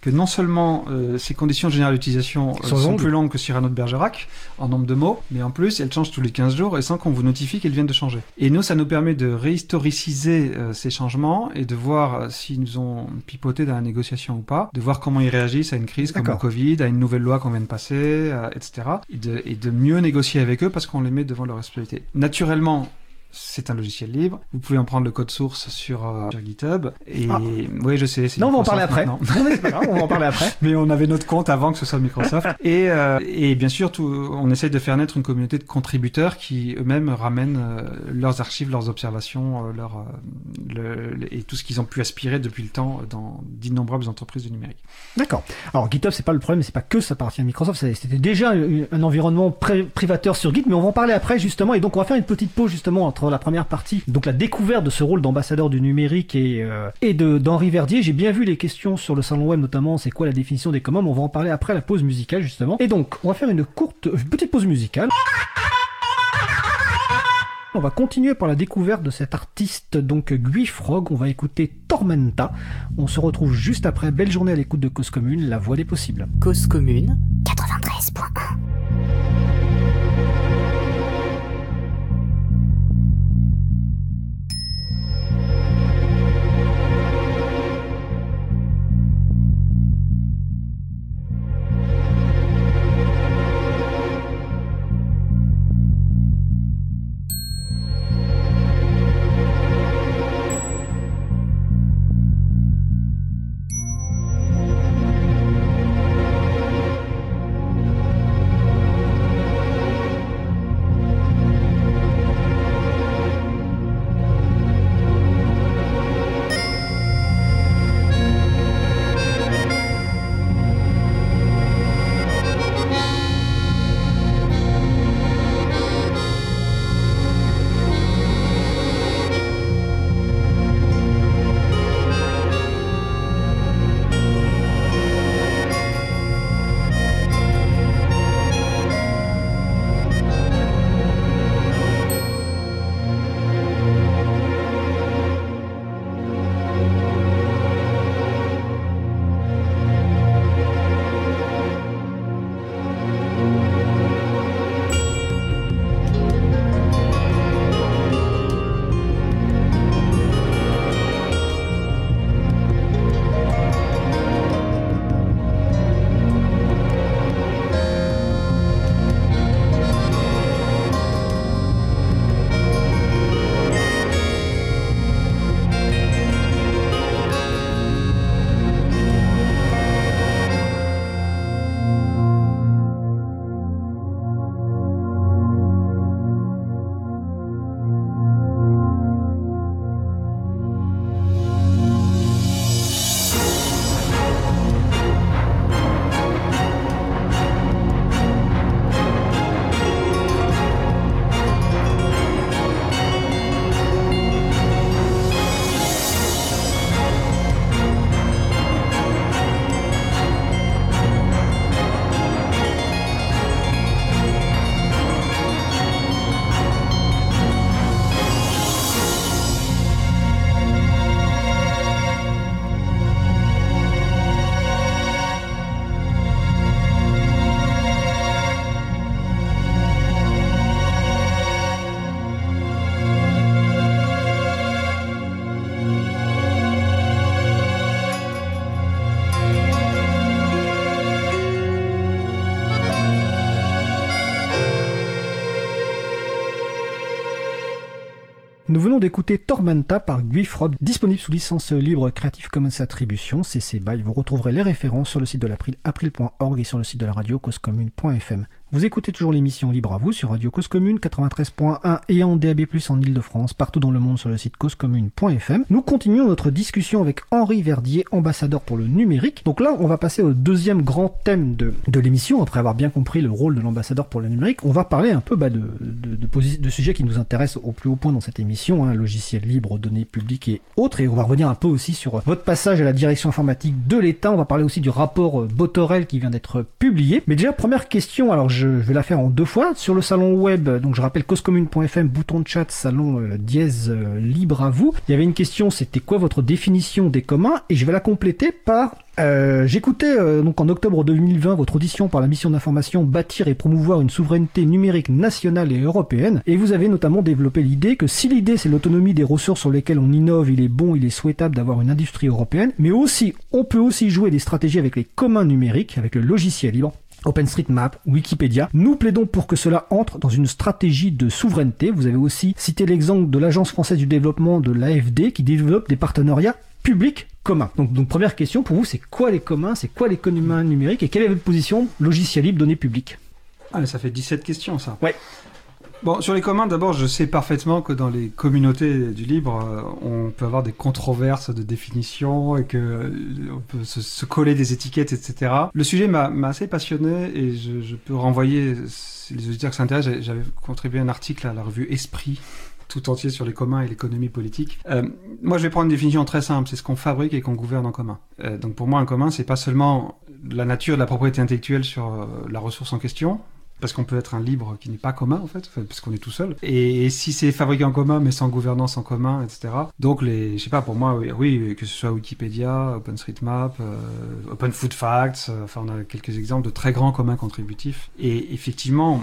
que non seulement euh, ces conditions générales d'utilisation sont, plus longues que sur un autre Bergerac en nombre de mots, mais en plus elles changent tous les 15 jours et sans qu'on vous notifie qu'elles viennent de changer. Et nous, ça nous permet de réhistoriciser ces changements et de voir euh, s'ils nous ont pipoté dans la négociation ou pas, de voir comment ils réagissent à une crise comme le Covid, à une nouvelle loi qu'on vient de passer, euh, etc. Et de, et de mieux négocier avec eux parce qu'on les met devant leur responsabilité. Naturellement, c'est un logiciel libre. Vous pouvez en prendre le code source sur, euh, GitHub. Et ah. oui, je sais. Non, on va en parler après. Non, pas grave, on va en parler après. Mais on avait notre compte avant que ce soit Microsoft. et, euh, et bien sûr, tout, on essaye de faire naître une communauté de contributeurs qui eux-mêmes ramènent euh, leurs archives, leurs observations, euh, leur, le, et tout ce qu'ils ont pu aspirer depuis le temps dans d'innombrables entreprises du numérique. D'accord. Alors GitHub, c'est pas le problème, c'est pas que ça appartient à Microsoft. C'était déjà un environnement privateur sur Git, mais on va en parler après justement. Et donc on va faire une petite pause justement entre la première partie, donc la découverte de ce rôle d'ambassadeur du numérique et, euh, et de d'Henri Verdier. J'ai bien vu les questions sur le salon web notamment, c'est quoi la définition des commandes, on va en parler après la pause musicale justement. Et donc, on va faire une courte, petite pause musicale. On va continuer par la découverte de cet artiste, donc Guy Frog. On va écouter Tormenta. On se retrouve juste après. Belle journée à l'écoute de Cause Commune, la voix des possibles. Cause Commune 93.1 Nous venons d'écouter Tormenta par Guifrod, disponible sous licence libre Creative Commons Attribution, CC BY. Vous retrouverez les références sur le site de l'April, april.org et sur le site de la radio causecommune.fm. Vous écoutez toujours l'émission Libre à vous sur Radio Cause Commune 93.1 et en DAB+, en Ile-de-France, partout dans le monde sur le site causecommune.fm. Nous continuons notre discussion avec Henri Verdier, ambassadeur pour le numérique. Donc là, on va passer au deuxième grand thème de, de l'émission, après avoir bien compris le rôle de l'ambassadeur pour le numérique. On va parler un peu bah, de, de, de, sujets qui nous intéressent au plus haut point dans cette émission, hein, logiciels libres, données publiques et autres. Et on va revenir un peu aussi sur votre passage à la direction informatique de l'État. On va parler aussi du rapport Botorel qui vient d'être publié. Mais déjà, première question, alors je vais la faire en deux fois. Sur le salon web, donc je rappelle causecommune.fm, bouton de chat, salon euh, dièse euh, libre à vous. Il y avait une question, c'était quoi votre définition des communs? Et je vais la compléter par euh, J'écoutais donc en octobre 2020 votre audition par la mission d'information Bâtir et promouvoir une souveraineté numérique nationale et européenne, et vous avez notamment développé l'idée que si l'idée c'est l'autonomie des ressources sur lesquelles on innove, il est bon, il est souhaitable d'avoir une industrie européenne, mais aussi on peut aussi jouer des stratégies avec les communs numériques, avec le logiciel libre, OpenStreetMap, Wikipédia. Nous plaidons pour que cela entre dans une stratégie de souveraineté. Vous avez aussi cité l'exemple de l'Agence française du développement de l'AFD qui développe des partenariats publics communs. Donc, donc première question pour vous, c'est quoi les communs, c'est quoi les communs numériques et quelle est votre position logiciel libre, données publiques Ah, mais ça fait 17 questions ça. Ouais. Bon, sur les communs, d'abord, je sais parfaitement que dans les communautés du libre, euh, on peut avoir des controverses de définition et que euh, on peut se, coller des étiquettes, etc. Le sujet m'a assez passionné et je, je peux renvoyer, si les auditeurs s'intéressent, j'avais contribué un article à la revue Esprit tout entier sur les communs et l'économie politique. Euh, moi, je vais prendre une définition très simple, c'est ce qu'on fabrique et qu'on gouverne en commun. Donc pour moi, un commun, c'est pas seulement la nature de la propriété intellectuelle sur la ressource en question, parce qu'on peut être un libre qui n'est pas commun en fait, parce qu'on est tout seul. Et, si c'est fabriqué en commun mais sans gouvernance en commun, etc. Donc les, je sais pas, pour moi, oui, que ce soit Wikipédia, OpenStreetMap, euh, Open Food euh, enfin on a quelques exemples de très grands communs contributifs. Et effectivement,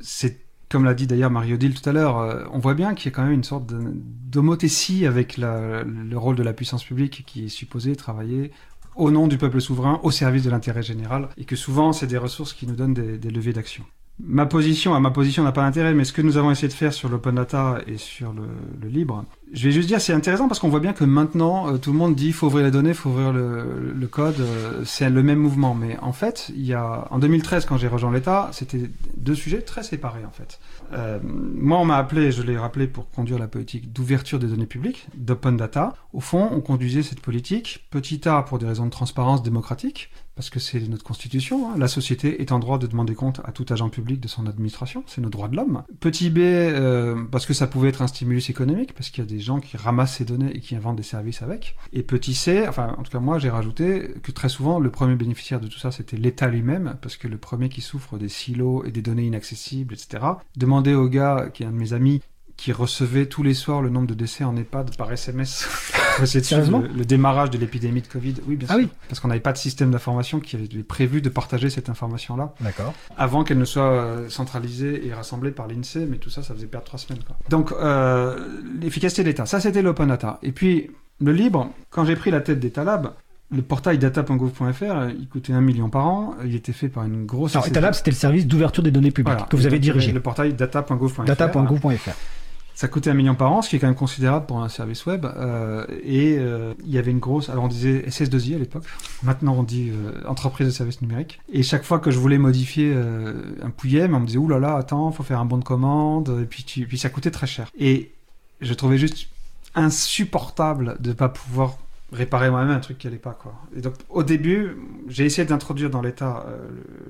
c'est comme l'a dit d'ailleurs Marie-Odile tout à l'heure, euh, on voit bien qu'il y a quand même une sorte d'homothétie avec le rôle de la puissance publique qui est supposé travailler au nom du peuple souverain, au service de l'intérêt général, et que souvent c'est des ressources qui nous donnent des, leviers d'action. Ma position, à ma position n'a pas d'intérêt, mais ce que nous avons essayé de faire sur l'open data et sur le, libre, je vais juste dire c'est intéressant parce qu'on voit bien que maintenant euh, tout le monde dit faut ouvrir les données, faut ouvrir le, le code, euh, c'est le même mouvement. Mais en fait, il y a en 2013 quand j'ai rejoint l'État, c'était deux sujets très séparés en fait. Euh, moi, on m'a appelé, je l'ai rappelé, pour conduire la politique d'ouverture des données publiques, d'open data. Au fond, on conduisait cette politique petit a pour des raisons de transparence démocratique, parce que c'est notre constitution. hein. La société est en droit de demander compte à tout agent public de son administration. C'est nos droits de l'homme. Petit b, euh, parce que ça pouvait être un stimulus économique, parce qu'il y a des gens qui ramassent ces données et qui inventent des services avec. Et petit c, enfin, en tout cas, moi, j'ai rajouté que très souvent, le premier bénéficiaire de tout ça, c'était l'État lui-même, parce que le premier qui souffre des silos et des données inaccessibles, etc. Demandez au gars, qui est un de mes amis, qui recevait tous les soirs le nombre de décès en EHPAD par SMS. Sérieusement le, le démarrage de l'épidémie de Covid. Oui, bien Ah sûr. oui. Parce qu'on n'avait pas de système d'information qui avait prévu de partager cette information-là D'accord. avant qu'elle ne soit euh, centralisée et rassemblée par l'INSEE, mais tout ça, ça faisait perdre trois semaines. Quoi. Donc, euh, l'efficacité de l'État, ça c'était l'open data. Et puis, le libre, quand j'ai pris la tête d'État Lab, le portail data.gouv.fr, il coûtait un million par an, il était fait par une grosse... Alors. Etalab, c'était le service d'ouverture des données publiques Voilà. que vous avez dirigé. Le portail data.gouv.fr. Data.gouv.fr. Ça coûtait un million par an, ce qui est quand même considérable pour un service web. euh, et euh, il y avait une grosse... Alors on disait SS2I à l'époque. Maintenant on dit euh, entreprise de services numériques. Et chaque fois que je voulais modifier un pouillem, on me disait, oulala, là là, attends, faut faire un bon de commande. Et puis, puis ça coûtait très cher. Et je trouvais juste insupportable de pas pouvoir réparer moi-même un truc qui allait pas quoi. Et donc au début, j'ai essayé d'introduire dans l'État euh,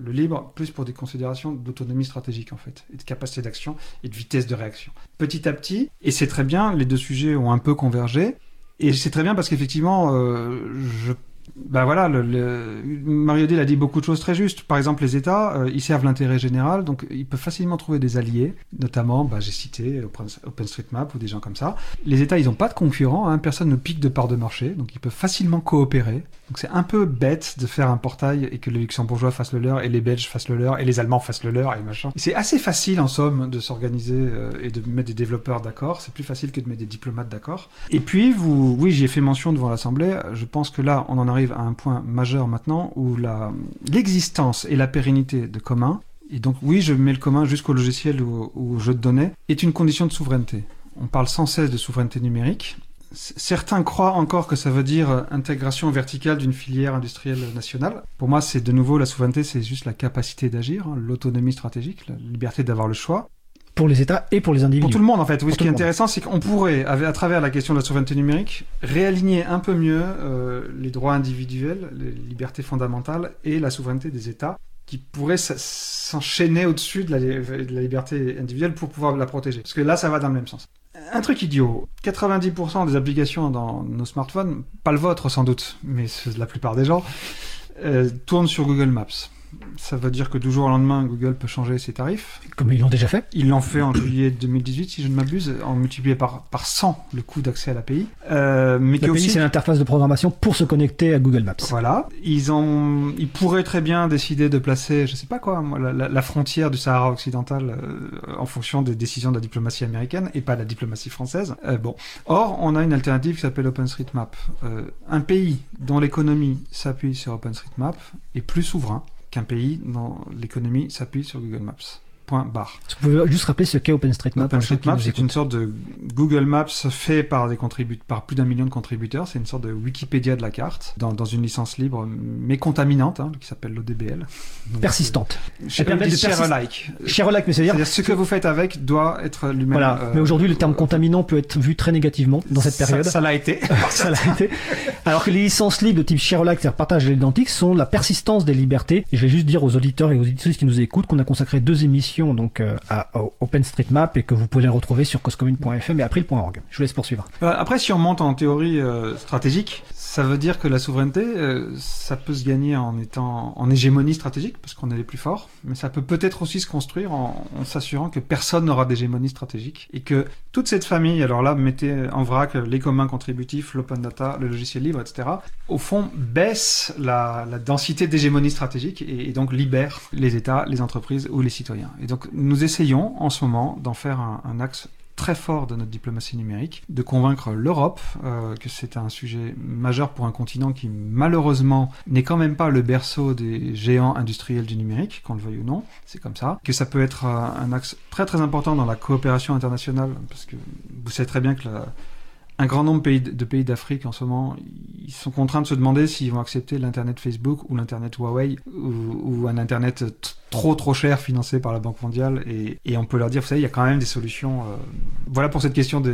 le, le libre plus pour des considérations d'autonomie stratégique en fait, et de capacité d'action et de vitesse de réaction. Petit à petit, et c'est très bien, les deux sujets ont un peu convergé. Et c'est très bien parce qu'effectivement, euh, je ben voilà, le, le... Mario-Odile a dit beaucoup de choses très justes. Par exemple, les États, euh, ils servent l'intérêt général, donc ils peuvent facilement trouver des alliés, notamment, ben, j'ai cité Open- OpenStreetMap ou des gens comme ça. Les États, ils n'ont pas de concurrents, hein, personne ne pique de part de marché, donc ils peuvent facilement coopérer. Donc c'est un peu bête de faire un portail et que les Luxembourgeois fassent le leur, et les Belges fassent le leur, et les Allemands fassent le leur, et machin. C'est assez facile, en somme, de s'organiser euh, et de mettre des développeurs d'accord. C'est plus facile que de mettre des diplomates d'accord. Et puis, vous, oui, j'y ai fait mention devant l'Assemblée. Je pense que là, on en arrive à un point majeur maintenant où l'existence et la pérennité de commun, et donc oui, je mets le commun jusqu'au logiciel ou, au jeu de données, est une condition de souveraineté. on parle sans cesse de souveraineté numérique. Certains croient encore que ça veut dire euh, intégration verticale d'une filière industrielle nationale. Pour moi, c'est de nouveau la souveraineté, c'est juste la capacité d'agir, hein, l'autonomie stratégique, la liberté d'avoir le choix. Pour les États et pour les individus. Pour tout le monde, en fait. Oui, Pour ce qui est intéressant, c'est qu'on pourrait, à travers la question de la souveraineté numérique, réaligner un peu mieux euh, les droits individuels, les libertés fondamentales et la souveraineté des États qui pourraient s'enchaîner au-dessus de la, de la liberté individuelle pour pouvoir la protéger. Parce que là, ça va dans le même sens. Un truc idiot. 90% des applications dans nos smartphones, pas le vôtre sans doute, mais la plupart des gens, euh, tournent sur Google Maps. Ça veut dire que du jour au lendemain, Google peut changer ses tarifs. Comme ils l'ont déjà fait. Ils l'ont fait en juillet 2018, si je ne m'abuse, en multiplié par, par 100 le coût d'accès à l'API. Euh, mais L'API, aussi... c'est l'interface de programmation pour se connecter à Google Maps. Voilà, ils ont, ils pourraient très bien décider de placer, je sais pas quoi, moi, la, la- la frontière du Sahara occidental euh, en fonction des décisions de la diplomatie américaine et pas de la diplomatie française. Euh, bon, or on a une alternative qui s'appelle OpenStreetMap. Euh, un pays dont l'économie s'appuie sur OpenStreetMap est plus souverain qu'un pays dont l'économie s'appuie sur Google Maps. Point barre. Vous pouvez juste rappeler ce qu'est OpenStreetMap OpenStreetMap, c'est une sorte de Google Maps fait par des par plus d'un million de contributeurs. C'est une sorte de Wikipédia de la carte, dans, dans une licence libre, mais contaminante, hein, qui s'appelle l'ODBL. Persistante. euh, Chez permet de persist- like. Sherlock, mais c'est-à-dire ce que vous faites avec doit être lui-même. Voilà. euh, Mais aujourd'hui, le terme contaminant peut être vu très négativement dans cette période. Ça l'a été. Ça l'a été. Alors que les licences libres de type Sherlock, c'est-à-dire partage à l'identique, sont la persistance des libertés. Et je vais juste dire aux auditeurs et aux auditrices qui nous écoutent qu'on a consacré deux émissions donc euh, à, OpenStreetMap et que vous pouvez retrouver sur causecommune.fm et april.org. Je vous laisse poursuivre. Euh, Après, si on monte en théorie euh, stratégique, ça veut dire que la souveraineté, euh, ça peut se gagner en étant en hégémonie stratégique, parce qu'on est les plus forts, mais ça peut peut-être aussi se construire en, s'assurant que personne n'aura d'hégémonie stratégique et que toute cette famille, alors là, mettez en vrac les communs contributifs, l'open data, le logiciel libre, etc., au fond, baisse la, densité d'hégémonie stratégique et, donc libère les États, les entreprises ou les citoyens. Et donc, nous essayons en ce moment d'en faire un axe très fort de notre diplomatie numérique, de convaincre l'Europe euh, que c'est un sujet majeur pour un continent qui malheureusement n'est quand même pas le berceau des géants industriels du numérique, qu'on le veuille ou non, c'est comme ça, que ça peut être euh, un axe très très important dans la coopération internationale, parce que vous savez très bien que un grand nombre de pays, d'Afrique en ce moment, ils sont contraints de se demander s'ils vont accepter l'Internet Facebook ou l'Internet Huawei ou, ou un Internet trop trop cher financé par la Banque mondiale. Et, et on peut leur dire, vous savez, il y a quand même des solutions. euh, voilà pour cette question des,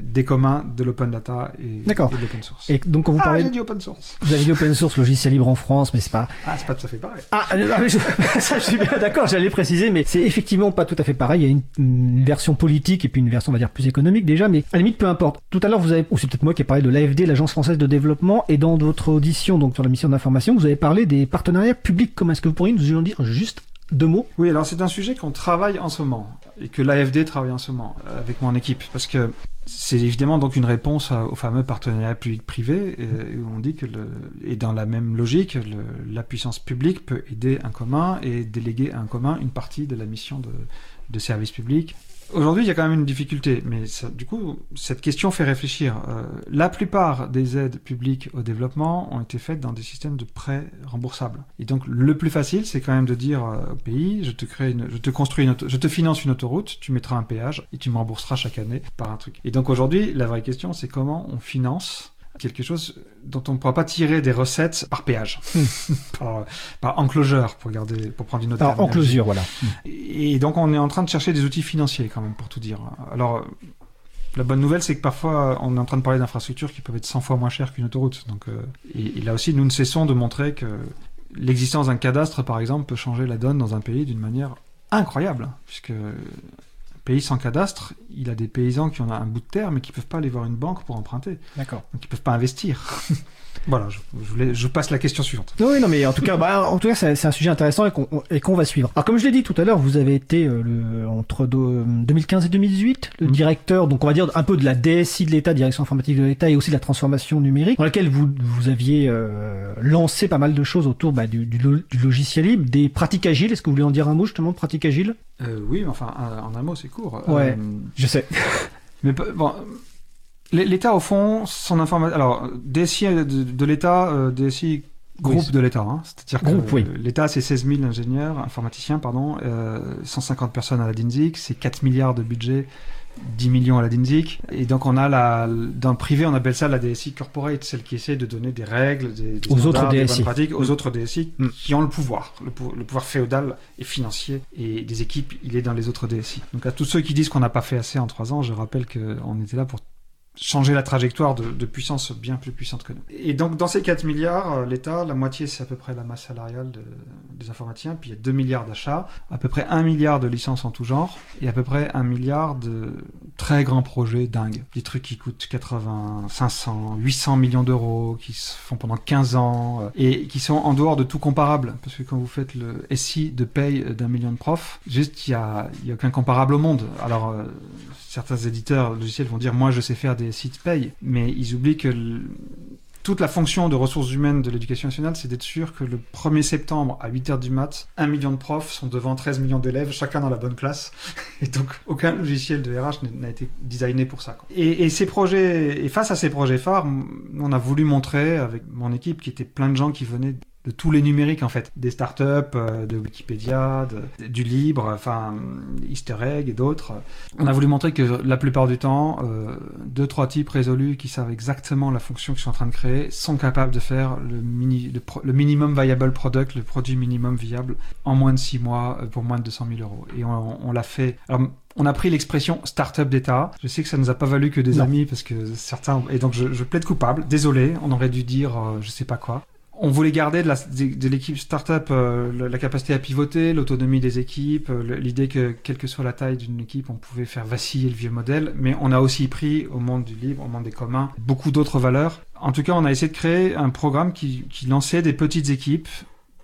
des communs, de l'open data et, et de l'open source. Et donc quand vous ah, parlez, j'ai dit open source. vous avez dit open source, logiciel libre en France, mais c'est pas. Ah, c'est pas tout à fait pareil. Ah, euh, ah, je... ça, je suis bien d'accord, j'allais préciser, mais c'est effectivement pas tout à fait pareil. Il y a une, une version politique et puis une version, on va dire, plus économique déjà, mais à la limite, peu importe. Tout à l'heure, vous avez, ou c'est peut-être moi qui ai parlé de l'AFD, l'Agence française de développement, et dans votre audition, donc sur la mission d'information, vous avez parlé des partenariats publics communs. Est-ce que vous pourriez nous en dire juste deux mots? Oui, alors c'est un sujet qu'on travaille en ce moment et que l'AFD travaille en ce moment euh, avec mon équipe parce que c'est évidemment donc une réponse au fameux partenariat public-privé et- où on dit que le, et dans la même logique, la puissance publique peut aider un commun et déléguer à un commun une partie de la mission de service public. Aujourd'hui, il y a quand même une difficulté, mais du coup, cette question fait réfléchir. Euh, la plupart des aides publiques au développement ont été faites dans des systèmes de prêts remboursables. Et donc, le plus facile, c'est quand même de dire euh, au pays, je te crée, une, je te construis, une je te finance une autoroute, tu mettras un péage et tu me rembourseras chaque année par un truc. Et donc aujourd'hui, la vraie question, c'est comment on finance quelque chose dont on ne pourra pas tirer des recettes par péage, par, par enclosure, pour garder, pour prendre une autre Alors, en terminologie. closure, voilà. Et donc on est en train de chercher des outils financiers quand même pour tout dire. Alors la bonne nouvelle c'est que parfois on est en train de parler d'infrastructures qui peuvent être 100 fois moins chères qu'une autoroute. Donc euh, et, et là aussi nous ne cessons de montrer que l'existence d'un cadastre par exemple peut changer la donne dans un pays d'une manière incroyable puisque pays sans cadastre, il a des paysans qui ont un bout de terre mais qui peuvent pas aller voir une banque pour emprunter. D'accord. Donc ils peuvent pas investir. voilà, je, je, voulais, je passe la question suivante. Oui, non, mais en tout cas, bah, en tout cas, c'est c'est un sujet intéressant et qu'on et qu'on va suivre. Alors, comme je l'ai dit tout à l'heure, vous avez été euh, le, entre do- 2015 et 2018 le Mhm. directeur, donc on va dire un peu de la DSI de l'État, direction informatique de l'État, et aussi de la transformation numérique, dans laquelle vous vous aviez euh, lancé pas mal de choses autour bah, du, du, lo- du logiciel libre, des pratiques agiles. Est-ce que vous voulez en dire un mot justement de pratiques agiles? Euh, oui, mais enfin, un- en un mot, c'est court. Ouais. Euh, Je sais. Mais bon, l'État, au fond, son information. Alors, DSI de, de l'État, euh, DSI groupe Oui. de l'État. Hein. C'est-à-dire que oui. l'État, c'est 16 000 ingénieurs, informaticiens, pardon, euh, 150 personnes à la DINSIC, c'est 4 milliards de budget 10 millions à la DINSIC. Et donc, on a la, dans le privé, on appelle ça la DSI corporate, celle qui essaie de donner des règles, des, des Aux autres des bonnes pratiques aux Mm. autres DSI Mm. qui ont le pouvoir, le, le pouvoir féodal et financier. Et des équipes, il est dans les autres DSI. Donc, à tous ceux qui disent qu'on n'a pas fait assez en trois ans, je rappelle qu'on était là pour changer la trajectoire de, puissance bien plus puissante que nous. Et donc, dans ces 4 milliards, euh, l'État, la moitié, c'est à peu près la masse salariale de- des informaticiens, puis il y a 2 milliards d'achats, à peu près 1 milliard de licences en tout genre, et à peu près 1 milliard de très grands projets dingues. Des trucs qui coûtent 80, 500, 800 millions d'euros, qui se font pendant 15 ans, euh, et qui sont en dehors de tout comparable. Parce que quand vous faites le SI de paye d'un million de profs, juste, il y a, y a aucun comparable au monde. Alors, euh, certains éditeurs logiciels vont dire, moi, je sais faire des sites paye, mais ils oublient que toute la fonction de ressources humaines de l'éducation nationale, c'est d'être sûr que le 1er septembre à 8h du mat, 1 million de profs sont devant 13 millions d'élèves, chacun dans la bonne classe. Et donc, aucun logiciel de RH n'a- été designé pour ça. Et, et ces projets, et face à ces projets phares, on a voulu montrer avec mon équipe qui était plein de gens qui venaient de tous les numériques en fait, des startups, euh, de Wikipédia, de- du libre, enfin Easter egg et d'autres. On a voulu montrer que la plupart du temps, euh, deux trois types résolus qui savent exactement la fonction qu'ils sont en train de créer sont capables de faire le, mini, le, pro- le minimum viable product, le produit minimum viable, en moins de six mois euh, pour moins de 200 000 euros. Et on, on l'a fait. Alors, on a pris l'expression startup d'État. Je sais que ça nous a pas valu que des Non. amis parce que certains et donc je, je plaide coupable. Désolé, on aurait dû dire euh, je sais pas quoi. On voulait garder de l'équipe startup euh, la capacité à pivoter, l'autonomie des équipes, euh, l'idée que quelle que soit la taille d'une équipe, on pouvait faire vaciller le vieux modèle. Mais on a aussi pris au monde du libre, au monde des communs, beaucoup d'autres valeurs. En tout cas, on a essayé de créer un programme qui, lançait des petites équipes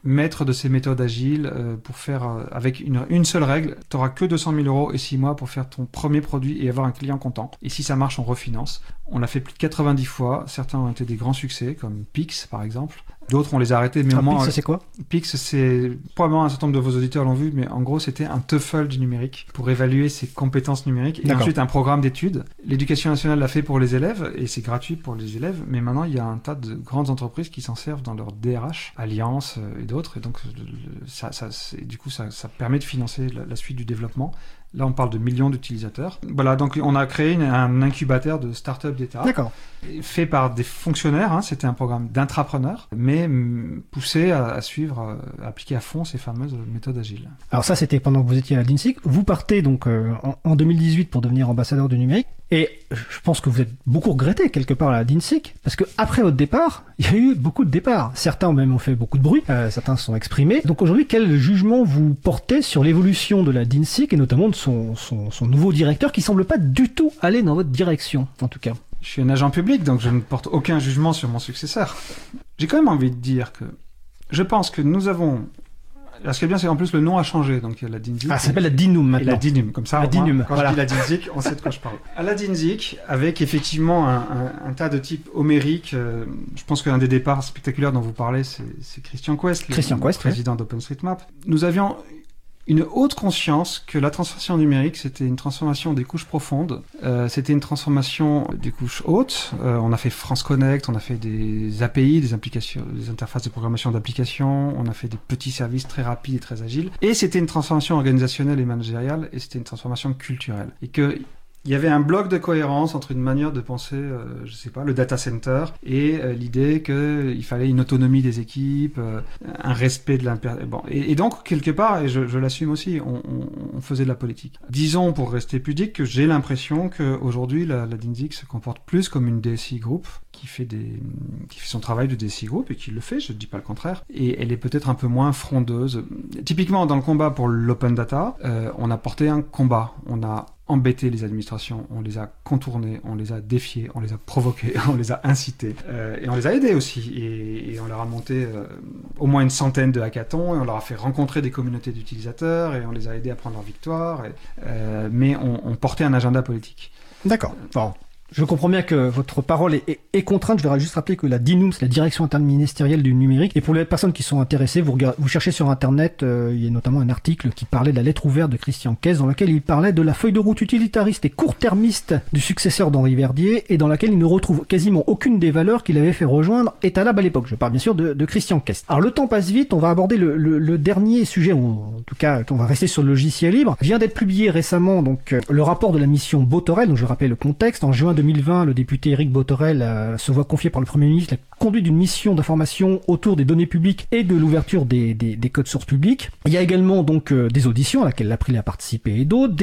maître de ces méthodes agiles euh, pour faire euh, avec une, une seule règle, tu n'auras que 200 000 euros et 6 mois pour faire ton premier produit et avoir un client content. Et si ça marche, on refinance. On l'a fait plus de 90 fois. Certains ont été des grands succès, comme Pix par exemple. D'autres, on les a arrêtés, mais au Ah, moins, Pix, c'est quoi Pix, c'est probablement un certain nombre de vos auditeurs l'ont vu, mais en gros, c'était un TOEFL du numérique pour évaluer ses compétences numériques et ensuite un programme d'études. L'éducation nationale l'a fait pour les élèves et c'est gratuit pour les élèves, mais maintenant il y a un tas de grandes entreprises qui s'en servent dans leur DRH, Alliance euh, et d'autres, et donc le- ça, ça, c'est- du coup, ça, ça permet de financer la, la suite du développement. Là, on parle de millions d'utilisateurs. Voilà, donc on a créé une- un incubateur de start-up d'État D'accord. fait par des fonctionnaires. hein, C'était un programme d'intrapreneurs, mais mm, poussé à, à suivre, euh, à appliquer à fond ces fameuses méthodes agiles. Alors ça, c'était pendant que vous étiez à l'INSIC. Vous partez donc euh, en, en 2018 pour devenir ambassadeur du numérique. Et je pense que vous êtes beaucoup regretté quelque part à DINSIC, parce que après votre départ, il y a eu beaucoup de départs. Certains même ont fait beaucoup de bruit, euh, certains se sont exprimés. Donc aujourd'hui, quel jugement vous portez sur l'évolution de la DINSIC et notamment de son, son, son nouveau directeur qui semble pas du tout aller dans votre direction, en tout cas? Je suis un agent public, donc je ne porte aucun jugement sur mon successeur. J'ai quand même envie de dire que je pense que nous avons... Alors, ce qui est bien, c'est qu'en plus le nom a changé, donc il y a la DINSIC. Ah, ça s'appelle la DINUM Et la maintenant. DINUM, comme ça, La moins, DINUM, quand voilà. je dis la DINSIC, on sait de quoi je parle. À la DINSIC, avec effectivement un, un- un tas de types homériques, euh, je pense qu'un des départs spectaculaires dont vous parlez, c'est Christian Quest, le- Christian le Quest, ouais. président d'OpenStreetMap. Nous avions une haute conscience que la transformation numérique, c'était une transformation des couches profondes, euh, c'était une transformation des couches hautes. Euh, on a fait France Connect, on a fait des API, des applications, des interfaces de programmation d'applications, on a fait des petits services très rapides et très agiles. Et c'était une transformation organisationnelle et managériale, et c'était une transformation culturelle. Et que il y avait un bloc de cohérence entre une manière de penser, euh, je sais pas, le data center et euh, l'idée qu'il fallait une autonomie des équipes, euh, un respect de l'impé... Bon, et, et donc, quelque part, et je, je l'assume aussi, on, on- on faisait de la politique. Disons, pour rester pudique, que j'ai l'impression qu'aujourd'hui, la, la DINSIC se comporte plus comme une DSI Group qui fait, son travail de DSI Group et qui le fait, je ne dis pas le contraire. Et elle est peut-être un peu moins frondeuse. Typiquement, dans le combat pour l'open data, euh, on a porté un combat. On a embêté les administrations, on les a contournées, on les a défiées, on les a provoquées, on les a incités. Euh, et on les a aidés aussi. Et, on leur a monté euh, au moins une centaine de hackathons et on leur a fait rencontrer des communautés d'utilisateurs et on les a aidés à prendre leur victoire. Euh, mais on, on portait un agenda politique. D'accord. Bon. Je comprends bien que votre parole est, contrainte. Je voudrais juste rappeler que la DINUM, c'est la direction interministérielle du numérique. Et pour les personnes qui sont intéressées, vous, cherchez sur Internet, euh, il y a notamment un article qui parlait de la lettre ouverte de Christian Kess, dans laquelle il parlait de la feuille de route utilitariste et court-termiste du successeur d'Henri Verdier, et dans laquelle il ne retrouve quasiment aucune des valeurs qu'il avait fait rejoindre Etalab à l'époque. Je parle bien sûr de, Christian Kess. Alors le temps passe vite, on va aborder le dernier sujet, en tout cas, on va rester sur le logiciel libre. Vient d'être publié récemment donc euh, le rapport de la mission Botorel, donc je rappelle le contexte. En juin 2020, le député Éric Botorel euh, se voit confier par le Premier ministre la conduite d'une mission d'information autour des données publiques et de l'ouverture des, des, des, codes sources publics. Il y a également donc euh, des auditions à laquelle l'April a participé et d'autres,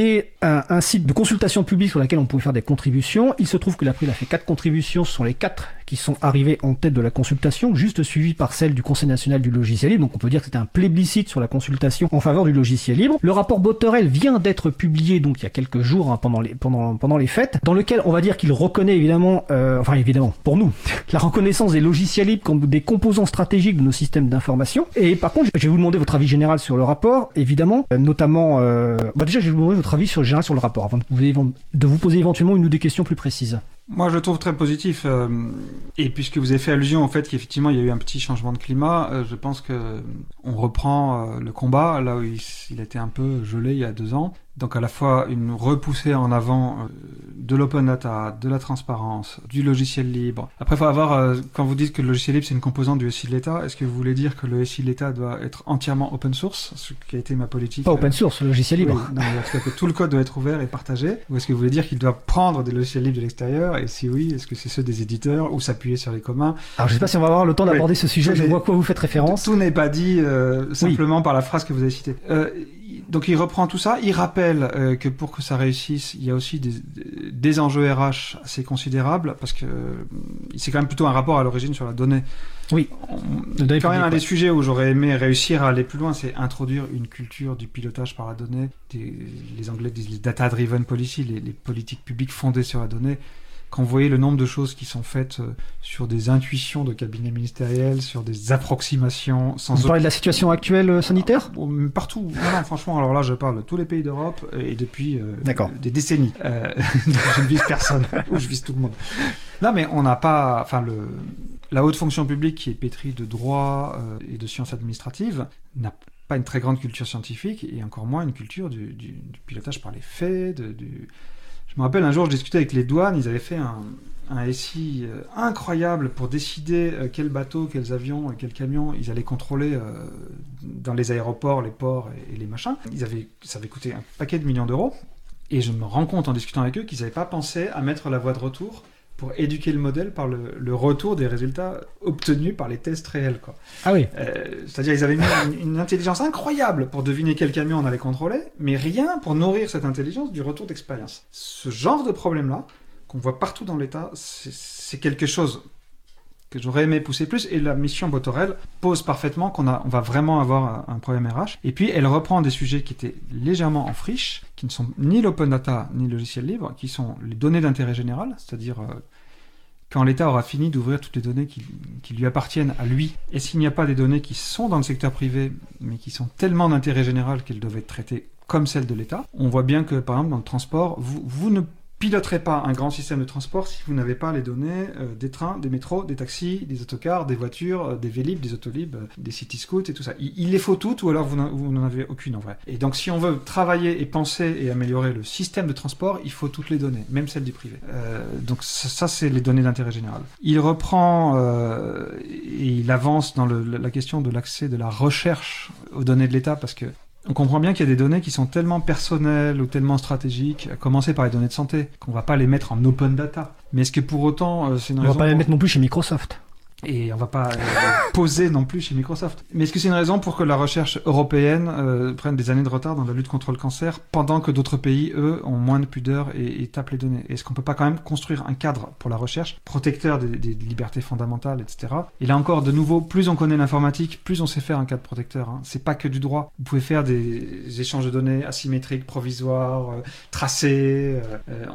un, site de consultation publique sur laquelle on pouvait faire des contributions. Il se trouve que l'April a fait quatre contributions, ce sont les quatre sont arrivées en tête de la consultation, juste suivies par celle du Conseil national du logiciel libre. Donc on peut dire que c'était un plébiscite sur la consultation en faveur du logiciel libre. Le rapport Botorel vient d'être publié donc il y a quelques jours hein, pendant, les, fêtes, dans lequel on va dire qu'il reconnaît évidemment, euh, enfin évidemment pour nous, la reconnaissance des logiciels libres comme des composants stratégiques de nos systèmes d'information. Et par contre, je vais vous demander votre avis général sur le rapport, évidemment, euh, notamment, euh, bah déjà je vais vous demander votre avis sur, général sur le rapport, avant de vous poser éventuellement une ou des questions plus précises. Moi, je trouve très positif. Euh, et puisque vous avez fait allusion au fait qu'effectivement, il y a eu un petit changement de climat, euh, je pense que on reprend euh, le combat là où il, il a été un peu gelé il y a deux ans. Donc à la fois une repoussée en avant euh, de l'open data, de la transparence, du logiciel libre. Après, il faut avoir, euh, quand vous dites que le logiciel libre c'est une composante du SI de l'État, est-ce que vous voulez dire que le SI de l'État doit être entièrement open source, ce qui a été ma politique Pas open source, le logiciel libre. Oui, non, que tout le code doit être ouvert et partagé. Ou est-ce que vous voulez dire qu'il doit prendre des logiciels libres de l'extérieur Et si oui, est-ce que c'est ceux des éditeurs ou s'appuyer sur les communs? Alors je sais pas si on va avoir le temps d'aborder oui. ce sujet, je vois à quoi vous faites référence. Tout, tout n'est pas dit euh, simplement oui. par la phrase que vous avez citée. Euh, donc il reprend tout ça, il rappelle euh, que pour que ça réussisse, il y a aussi des, des enjeux RH assez considérables, parce que euh, c'est quand même plutôt un rapport à l'origine sur la donnée. Oui. On, quand même un des sujets où j'aurais aimé réussir à aller plus loin, c'est introduire une culture du pilotage par la donnée. Des, les Anglais disent les data-driven policy, les, les politiques publiques fondées sur la donnée quand vous voyez le nombre de choses qui sont faites euh, sur des intuitions de cabinets ministériels, sur des approximations, sans. Vous parlez de la situation actuelle euh, sanitaire? Ah, Partout. Non, non, franchement, alors là, je parle de tous les pays d'Europe et depuis euh, des décennies. Euh, je ne vise personne, ou je vise tout le monde. Non, mais on n'a pas. Enfin, le, la haute fonction publique qui est pétrie de droit euh, et de sciences administratives n'a pas une très grande culture scientifique et encore moins une culture du, du, du pilotage par les faits, de, du je me rappelle un jour, je discutais avec les douanes, ils avaient fait un, un SI euh, incroyable pour décider euh, quels bateaux, quels avions et quels camions ils allaient contrôler euh, dans les aéroports, les ports et, les machins. Ils avaient, ça avait coûté un paquet de millions d'euros. Et je me rends compte en discutant avec eux qu'ils n'avaient pas pensé à mettre la voie de retour pour éduquer le modèle par le, le, retour des résultats obtenus par les tests réels. Quoi. Ah oui. Euh, C'est-à-dire ils avaient mis une, une, intelligence incroyable pour deviner quel camion on allait contrôler, mais rien pour nourrir cette intelligence du retour d'expérience. Ce genre de problème-là, qu'on voit partout dans l'État, c'est quelque chose j'aurais aimé pousser plus, et la mission Botorel pose parfaitement qu'on on va vraiment avoir un problème RH. Et puis elle reprend des sujets qui étaient légèrement en friche, qui ne sont ni l'open data ni le logiciel libre, qui sont les données d'intérêt général, c'est-à-dire euh, quand l'État aura fini d'ouvrir toutes les données qui, qui, lui appartiennent à lui, et s'il n'y a pas des données qui sont dans le secteur privé, mais qui sont tellement d'intérêt général qu'elles doivent être traitées comme celles de l'État, on voit bien que par exemple dans le transport, vous, vous ne piloterez pas un grand système de transport si vous n'avez pas les données euh, des trains, des métros, des taxis, des autocars, des voitures, euh, des vélib, des autolib, euh, des city scouts et tout ça. Il, les faut toutes ou alors vous n'en avez aucune en vrai. Et donc si on veut travailler et penser et améliorer le système de transport, il faut toutes les données, même celles du privé. Euh, donc ça, c'est les données d'intérêt général. Il reprend et il avance dans la question de l'accès de la recherche aux données de l'État parce que on comprend bien qu'il y a des données qui sont tellement personnelles ou tellement stratégiques, à commencer par les données de santé, qu'on va pas les mettre en open data. Mais est-ce que pour autant, euh, c'est une on raison va pas les mettre non plus chez Microsoft et on va pas euh, poser non plus chez Microsoft. Mais est-ce que c'est une raison pour que la recherche européenne euh, prenne des années de retard dans la lutte contre le cancer, pendant que d'autres pays, eux, ont moins de pudeur et, tapent les données? Est-ce qu'on peut pas quand même construire un cadre pour la recherche, protecteur des, libertés fondamentales, etc. Et là encore, de nouveau, plus on connaît l'informatique, plus on sait faire un cadre protecteur. Hein. C'est pas que du droit. Vous pouvez faire des échanges de données asymétriques, provisoires, euh, tracés.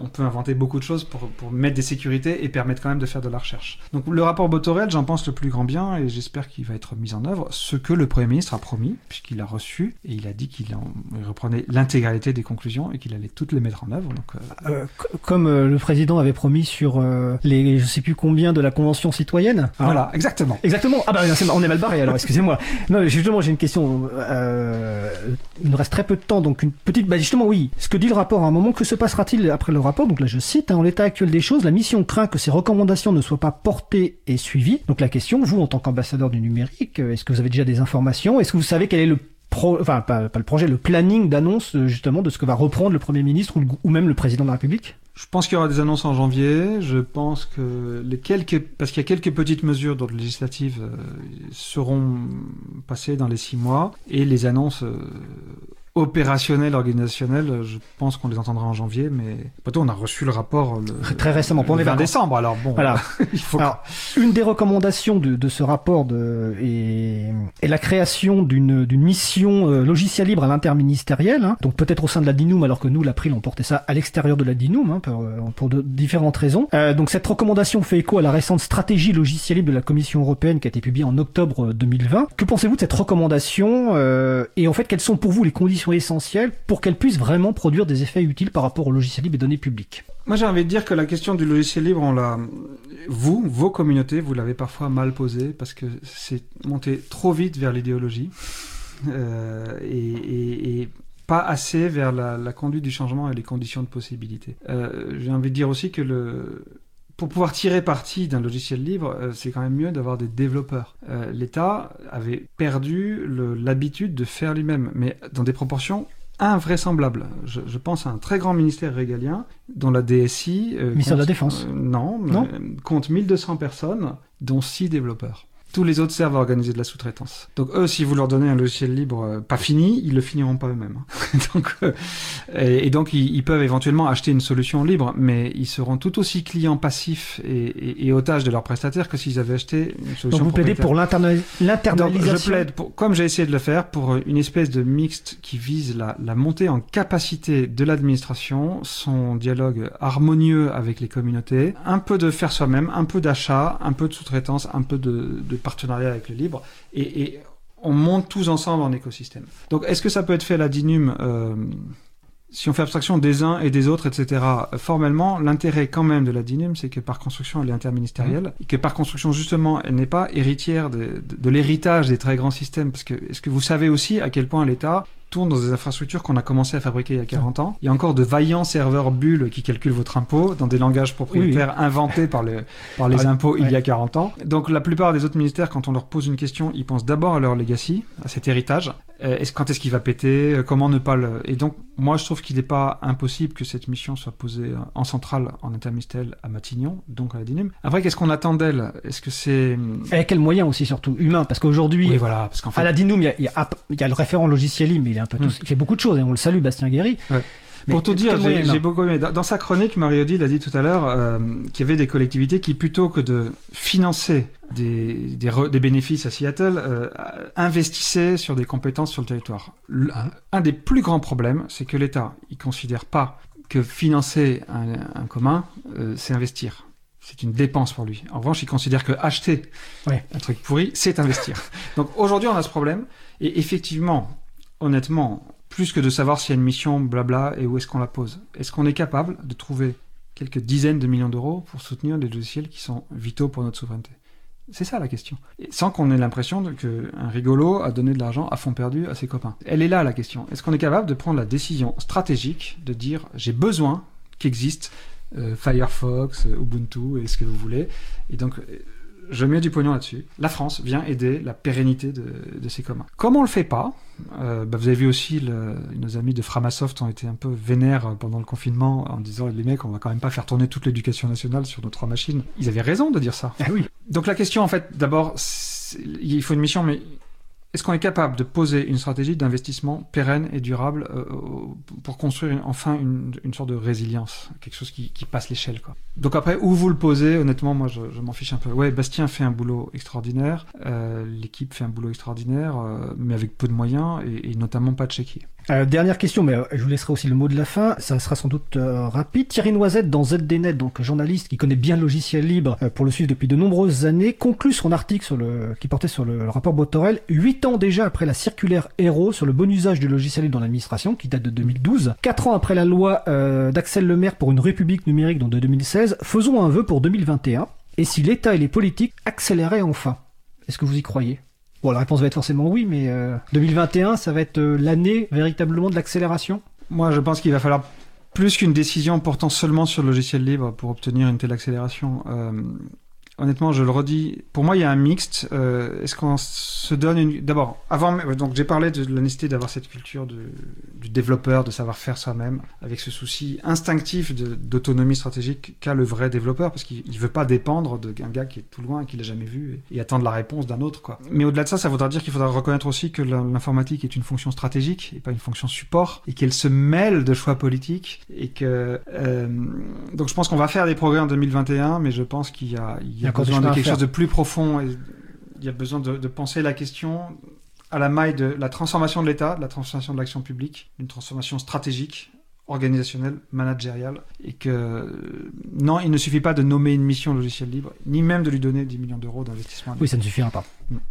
On peut inventer beaucoup de choses pour, pour mettre des sécurités et permettre quand même de faire de la recherche. Donc le rapport Botorel, j'en pense le plus grand bien et j'espère qu'il va être mis en œuvre ce que le Premier ministre a promis, puisqu'il a reçu et il a dit qu'il reprenait l'intégralité des conclusions et qu'il allait toutes les mettre en œuvre. Donc, euh, euh, comme euh, le président avait promis sur les je sais plus combien de la Convention citoyenne. Voilà, exactement. Exactement. Ah bah on est mal barré alors, excusez-moi. Non, justement, j'ai une question. il nous reste très peu de temps, donc une petite. Bah justement, oui. Ce que dit le rapport à un moment, que se passera-t-il après le rapport? Donc là, je cite, hein, en l'état actuel des choses, la mission craint que ces recommandations ne soient pas portées et suivies. Donc la question, vous, en tant qu'ambassadeur du numérique, est-ce que vous avez déjà des informations? Est-ce que vous savez quel est le enfin pas, le projet, le planning d'annonce justement de ce que va reprendre le Premier ministre ou, même le Président de la République? Je pense qu'il y aura des annonces en janvier. Je pense que les quelques, parce qu'il y a quelques petites mesures d'ordre législatif euh, seront passées dans les six mois et les annonces euh, opérationnel, organisationnel, je pense qu'on les entendra en janvier, mais plutôt on a reçu le rapport le, très récemment pour le 20 décembre. Alors bon, voilà. il faut alors, une des recommandations de, de ce rapport de, est, est la création d'une mission euh, logiciel libre à l'interministériel, hein, donc peut-être au sein de la DINUM, alors que nous l'April on portait ça à l'extérieur de la DINUM hein, pour, euh, pour de différentes raisons. Euh, donc cette recommandation fait écho à la récente stratégie logiciel libre de la Commission européenne qui a été publiée en octobre 2020. Que pensez-vous de cette recommandation euh, et en fait quelles sont pour vous les conditions essentielles pour qu'elle puisse vraiment produire des effets utiles par rapport au logiciel libre et données publiques. Moi, j'ai envie de dire que la question du logiciel libre, vous, vos communautés, vous l'avez parfois mal posée parce que c'est monté trop vite vers l'idéologie euh, et, pas assez vers la, conduite du changement et les conditions de possibilité. Euh, j'ai envie de dire aussi que le, pour pouvoir tirer parti d'un logiciel libre, euh, c'est quand même mieux d'avoir des développeurs. Euh, L'État avait perdu l'habitude de faire lui-même, mais dans des proportions invraisemblables. Je, je, pense à un très grand ministère régalien dont la DSI... Euh, ministère de la Défense. non, non compte 1200 personnes, dont 6 développeurs. Tous les autres servent à organiser de la sous-traitance. Donc eux, si vous leur donnez un logiciel libre euh, pas fini, ils le finiront pas eux-mêmes. donc, euh, et, donc ils, peuvent éventuellement acheter une solution libre, mais ils seront tout aussi clients passifs et, et, otages de leurs prestataires que s'ils avaient acheté une solution. Donc vous plaidez pour l'internalisation. Je plaide, pour, comme j'ai essayé de le faire, pour une espèce de mixte qui vise la, la montée en capacité de l'administration, son dialogue harmonieux avec les communautés, un peu de faire soi-même, un peu d'achat, un peu de sous-traitance, un peu de, de partenariat avec le libre, et, on monte tous ensemble en écosystème. Donc est-ce que ça peut être fait à la DINUM euh, si on fait abstraction des uns et des autres, etc., formellement, l'intérêt quand même de la DINUM, c'est que par construction, elle est interministérielle, mmh. et que par construction, justement, elle n'est pas héritière de, de l'héritage des très grands systèmes. Parce que, est-ce que vous savez aussi à quel point l'État tourne dans des infrastructures qu'on a commencé à fabriquer il y a 40 ans. Il y a encore de vaillants serveurs bulles qui calculent votre impôt dans des langages propriétaires inventés par, le, par les impôts il y a 40 ans. Donc la plupart des autres ministères, quand on leur pose une question, ils pensent d'abord à leur legacy, à cet héritage. Euh, quand est-ce qu'il va péter? Euh, Comment ne pas le... Et donc, moi, je trouve qu'il n'est pas impossible que cette mission soit posée en centrale, en interministériel à Matignon, donc à la DINUM. Après, qu'est-ce qu'on attend d'elle? Est-ce que c'est... Et quel moyen aussi, surtout Humain, parce qu'aujourd'hui, oui, voilà, parce qu'en fait... à la DINUM, il y a, y a, le référent logiciel mais il, un peu hmm. il fait beaucoup de choses, et on le salue, Bastien Guéry. Pour tout dire, j'ai beaucoup aimé. Dans, sa chronique, Marie-Odile a dit tout à l'heure euh, qu'il y avait des collectivités qui, plutôt que de financer des, des, bénéfices à Seattle, euh, investissaient sur des compétences sur le territoire. un des plus grands problèmes, c'est que l'État, il considère pas que financer un, commun, euh, c'est investir. C'est une dépense pour lui. En revanche, il considère que acheter un truc pourri, c'est investir. Donc aujourd'hui, on a ce problème. Et effectivement, honnêtement, plus que de savoir s'il y a une mission, blabla, et où est-ce qu'on la pose. Est-ce qu'on est capable de trouver quelques dizaines de millions d'euros pour soutenir des logiciels qui sont vitaux pour notre souveraineté? C'est ça la question. sans qu'on ait l'impression qu'un rigolo a donné de l'argent à fond perdu à ses copains. Elle est là la question. Est-ce qu'on est capable de prendre la décision stratégique de dire j'ai besoin qu'existe euh, Firefox, Ubuntu et ce que vous voulez. Et donc je mets du pognon là-dessus. La France vient aider la pérennité de, de ces communs. Comme on le fait pas, euh, bah vous avez vu aussi le, nos amis de Framasoft ont été un peu vénères pendant le confinement en disant les mecs, on va quand même pas faire tourner toute l'éducation nationale sur nos trois machines. Ils avaient raison de dire ça. Ah oui. Donc la question en fait, d'abord, il faut une mission, mais est-ce qu'on est capable de poser une stratégie d'investissement pérenne et durable euh, pour construire enfin une, sorte de résilience, quelque chose qui, passe l'échelle quoi? Donc après où vous le posez, honnêtement moi je, m'en fiche un peu. Ouais, Bastien fait un boulot extraordinaire, euh, l'équipe fait un boulot extraordinaire, euh, mais avec peu de moyens et, et, notamment pas de chéquier. Euh, dernière question, mais euh, je vous laisserai aussi le mot de la fin. Ça sera sans doute euh, rapide. Thierry Noisette, dans ZDNet, donc journaliste qui connaît bien le logiciel libre pour le suivre depuis de nombreuses années, conclut son article sur le, qui portait sur le, rapport Botorel, huit ans déjà après la circulaire Hero sur le bon usage du logiciel libre dans l'administration, qui date de 2012, quatre ans après la loi d'Axel Lemaire pour une république numérique, donc de 2016, faisons un vœu pour 2021. Et si l'État et les politiques accéléraient enfin? Est-ce que vous y croyez? Bon, la réponse va être forcément oui, mais euh, 2021, ça va être euh, l'année véritablement de l'accélération Moi, je pense qu'il va falloir plus qu'une décision portant seulement sur le logiciel libre pour obtenir une telle accélération. Euh, honnêtement, je le redis, pour moi, il y a un mixte. Euh, Est-ce qu'on se donne une... D'abord, avant, donc j'ai parlé de nécessité d'avoir cette culture du développeur, de savoir faire soi-même, avec ce souci instinctif d'autonomie stratégique qu'a le vrai développeur, parce qu'il ne veut pas dépendre d'un gars qui est tout loin, qui l'a jamais vu, et, attendre la réponse d'un autre. Quoi. Mais au-delà de ça, ça voudra dire qu'il faudra reconnaître aussi que l'informatique est une fonction stratégique, et pas une fonction support, et qu'elle se mêle de choix politiques, et que... euh, donc je pense qu'on va faire des progrès en 2021, mais je pense qu'il y a, y a besoin de quelque chose de plus profond, et il y a besoin de, de penser la question à la maille de la transformation de l'État, de la transformation de l'action publique, une transformation stratégique, organisationnelle, managériale, et que euh, non, il ne suffit pas de nommer une mission logiciel libre, ni même de lui donner 10 millions d'euros d'investissement. Oui, ça ne suffira pas.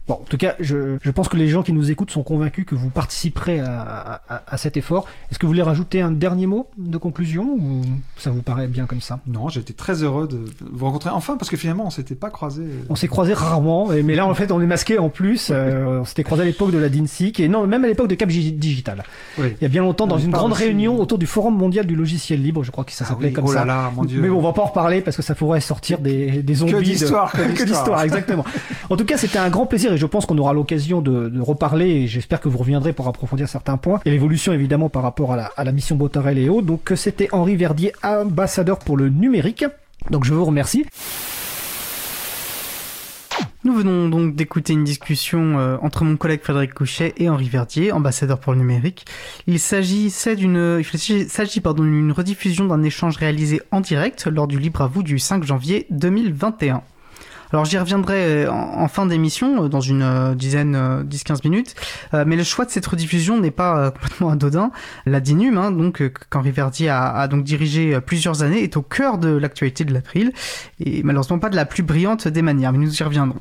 Bon, en tout cas, je, je pense que les gens qui nous écoutent sont convaincus que vous participerez à, à- à cet effort. Est-ce que vous voulez rajouter un dernier mot de conclusion ou ça vous paraît bien comme ça? Non, j'ai été très heureux de vous rencontrer enfin, parce que finalement, on s'était pas croisés. On s'est croisés rarement, mais là en fait on est masqué en plus. Euh, on s'était croisés à l'époque de la DINSIC et non, même à l'époque de Cap Gi- Digital. Oui. Il y a bien longtemps dans On une grande aussi- réunion autour du Forum mondial du logiciel libre, je crois que ça Ah s'appelait oui, comme oh ça. là là, mon Dieu. Mais bon, on va pas en reparler parce que ça pourrait sortir des, des zombies. de- d'histoire, que que d'histoire, exactement. En tout cas, c'était un grand plaisir et je pense qu'on aura l'occasion de, reparler et j'espère que vous reviendrez pour approfondir certains points. Et l'évolution, évidemment, par rapport à la, mission Botarel et autres. Donc, c'était Henri Verdier, ambassadeur pour le numérique. Donc, je vous remercie. Nous venons donc d'écouter une discussion euh, entre mon collègue Frédéric Couchet et Henri Verdier, ambassadeur pour le numérique. Il s'agissait s'agit d'une rediffusion d'un échange réalisé en direct lors du Libre à vous du 5 janvier 2021. Alors j'y reviendrai euh, en, fin d'émission, euh, dans une euh, dizaine, euh, 10-15 minutes, mais le choix de cette rediffusion n'est pas complètement anodin. La DINUM, hein, donc, qu'Henri Verdier a, a donc dirigé plusieurs années, est au cœur de l'actualité de l'April, et malheureusement pas de la plus brillante des manières, mais nous y reviendrons.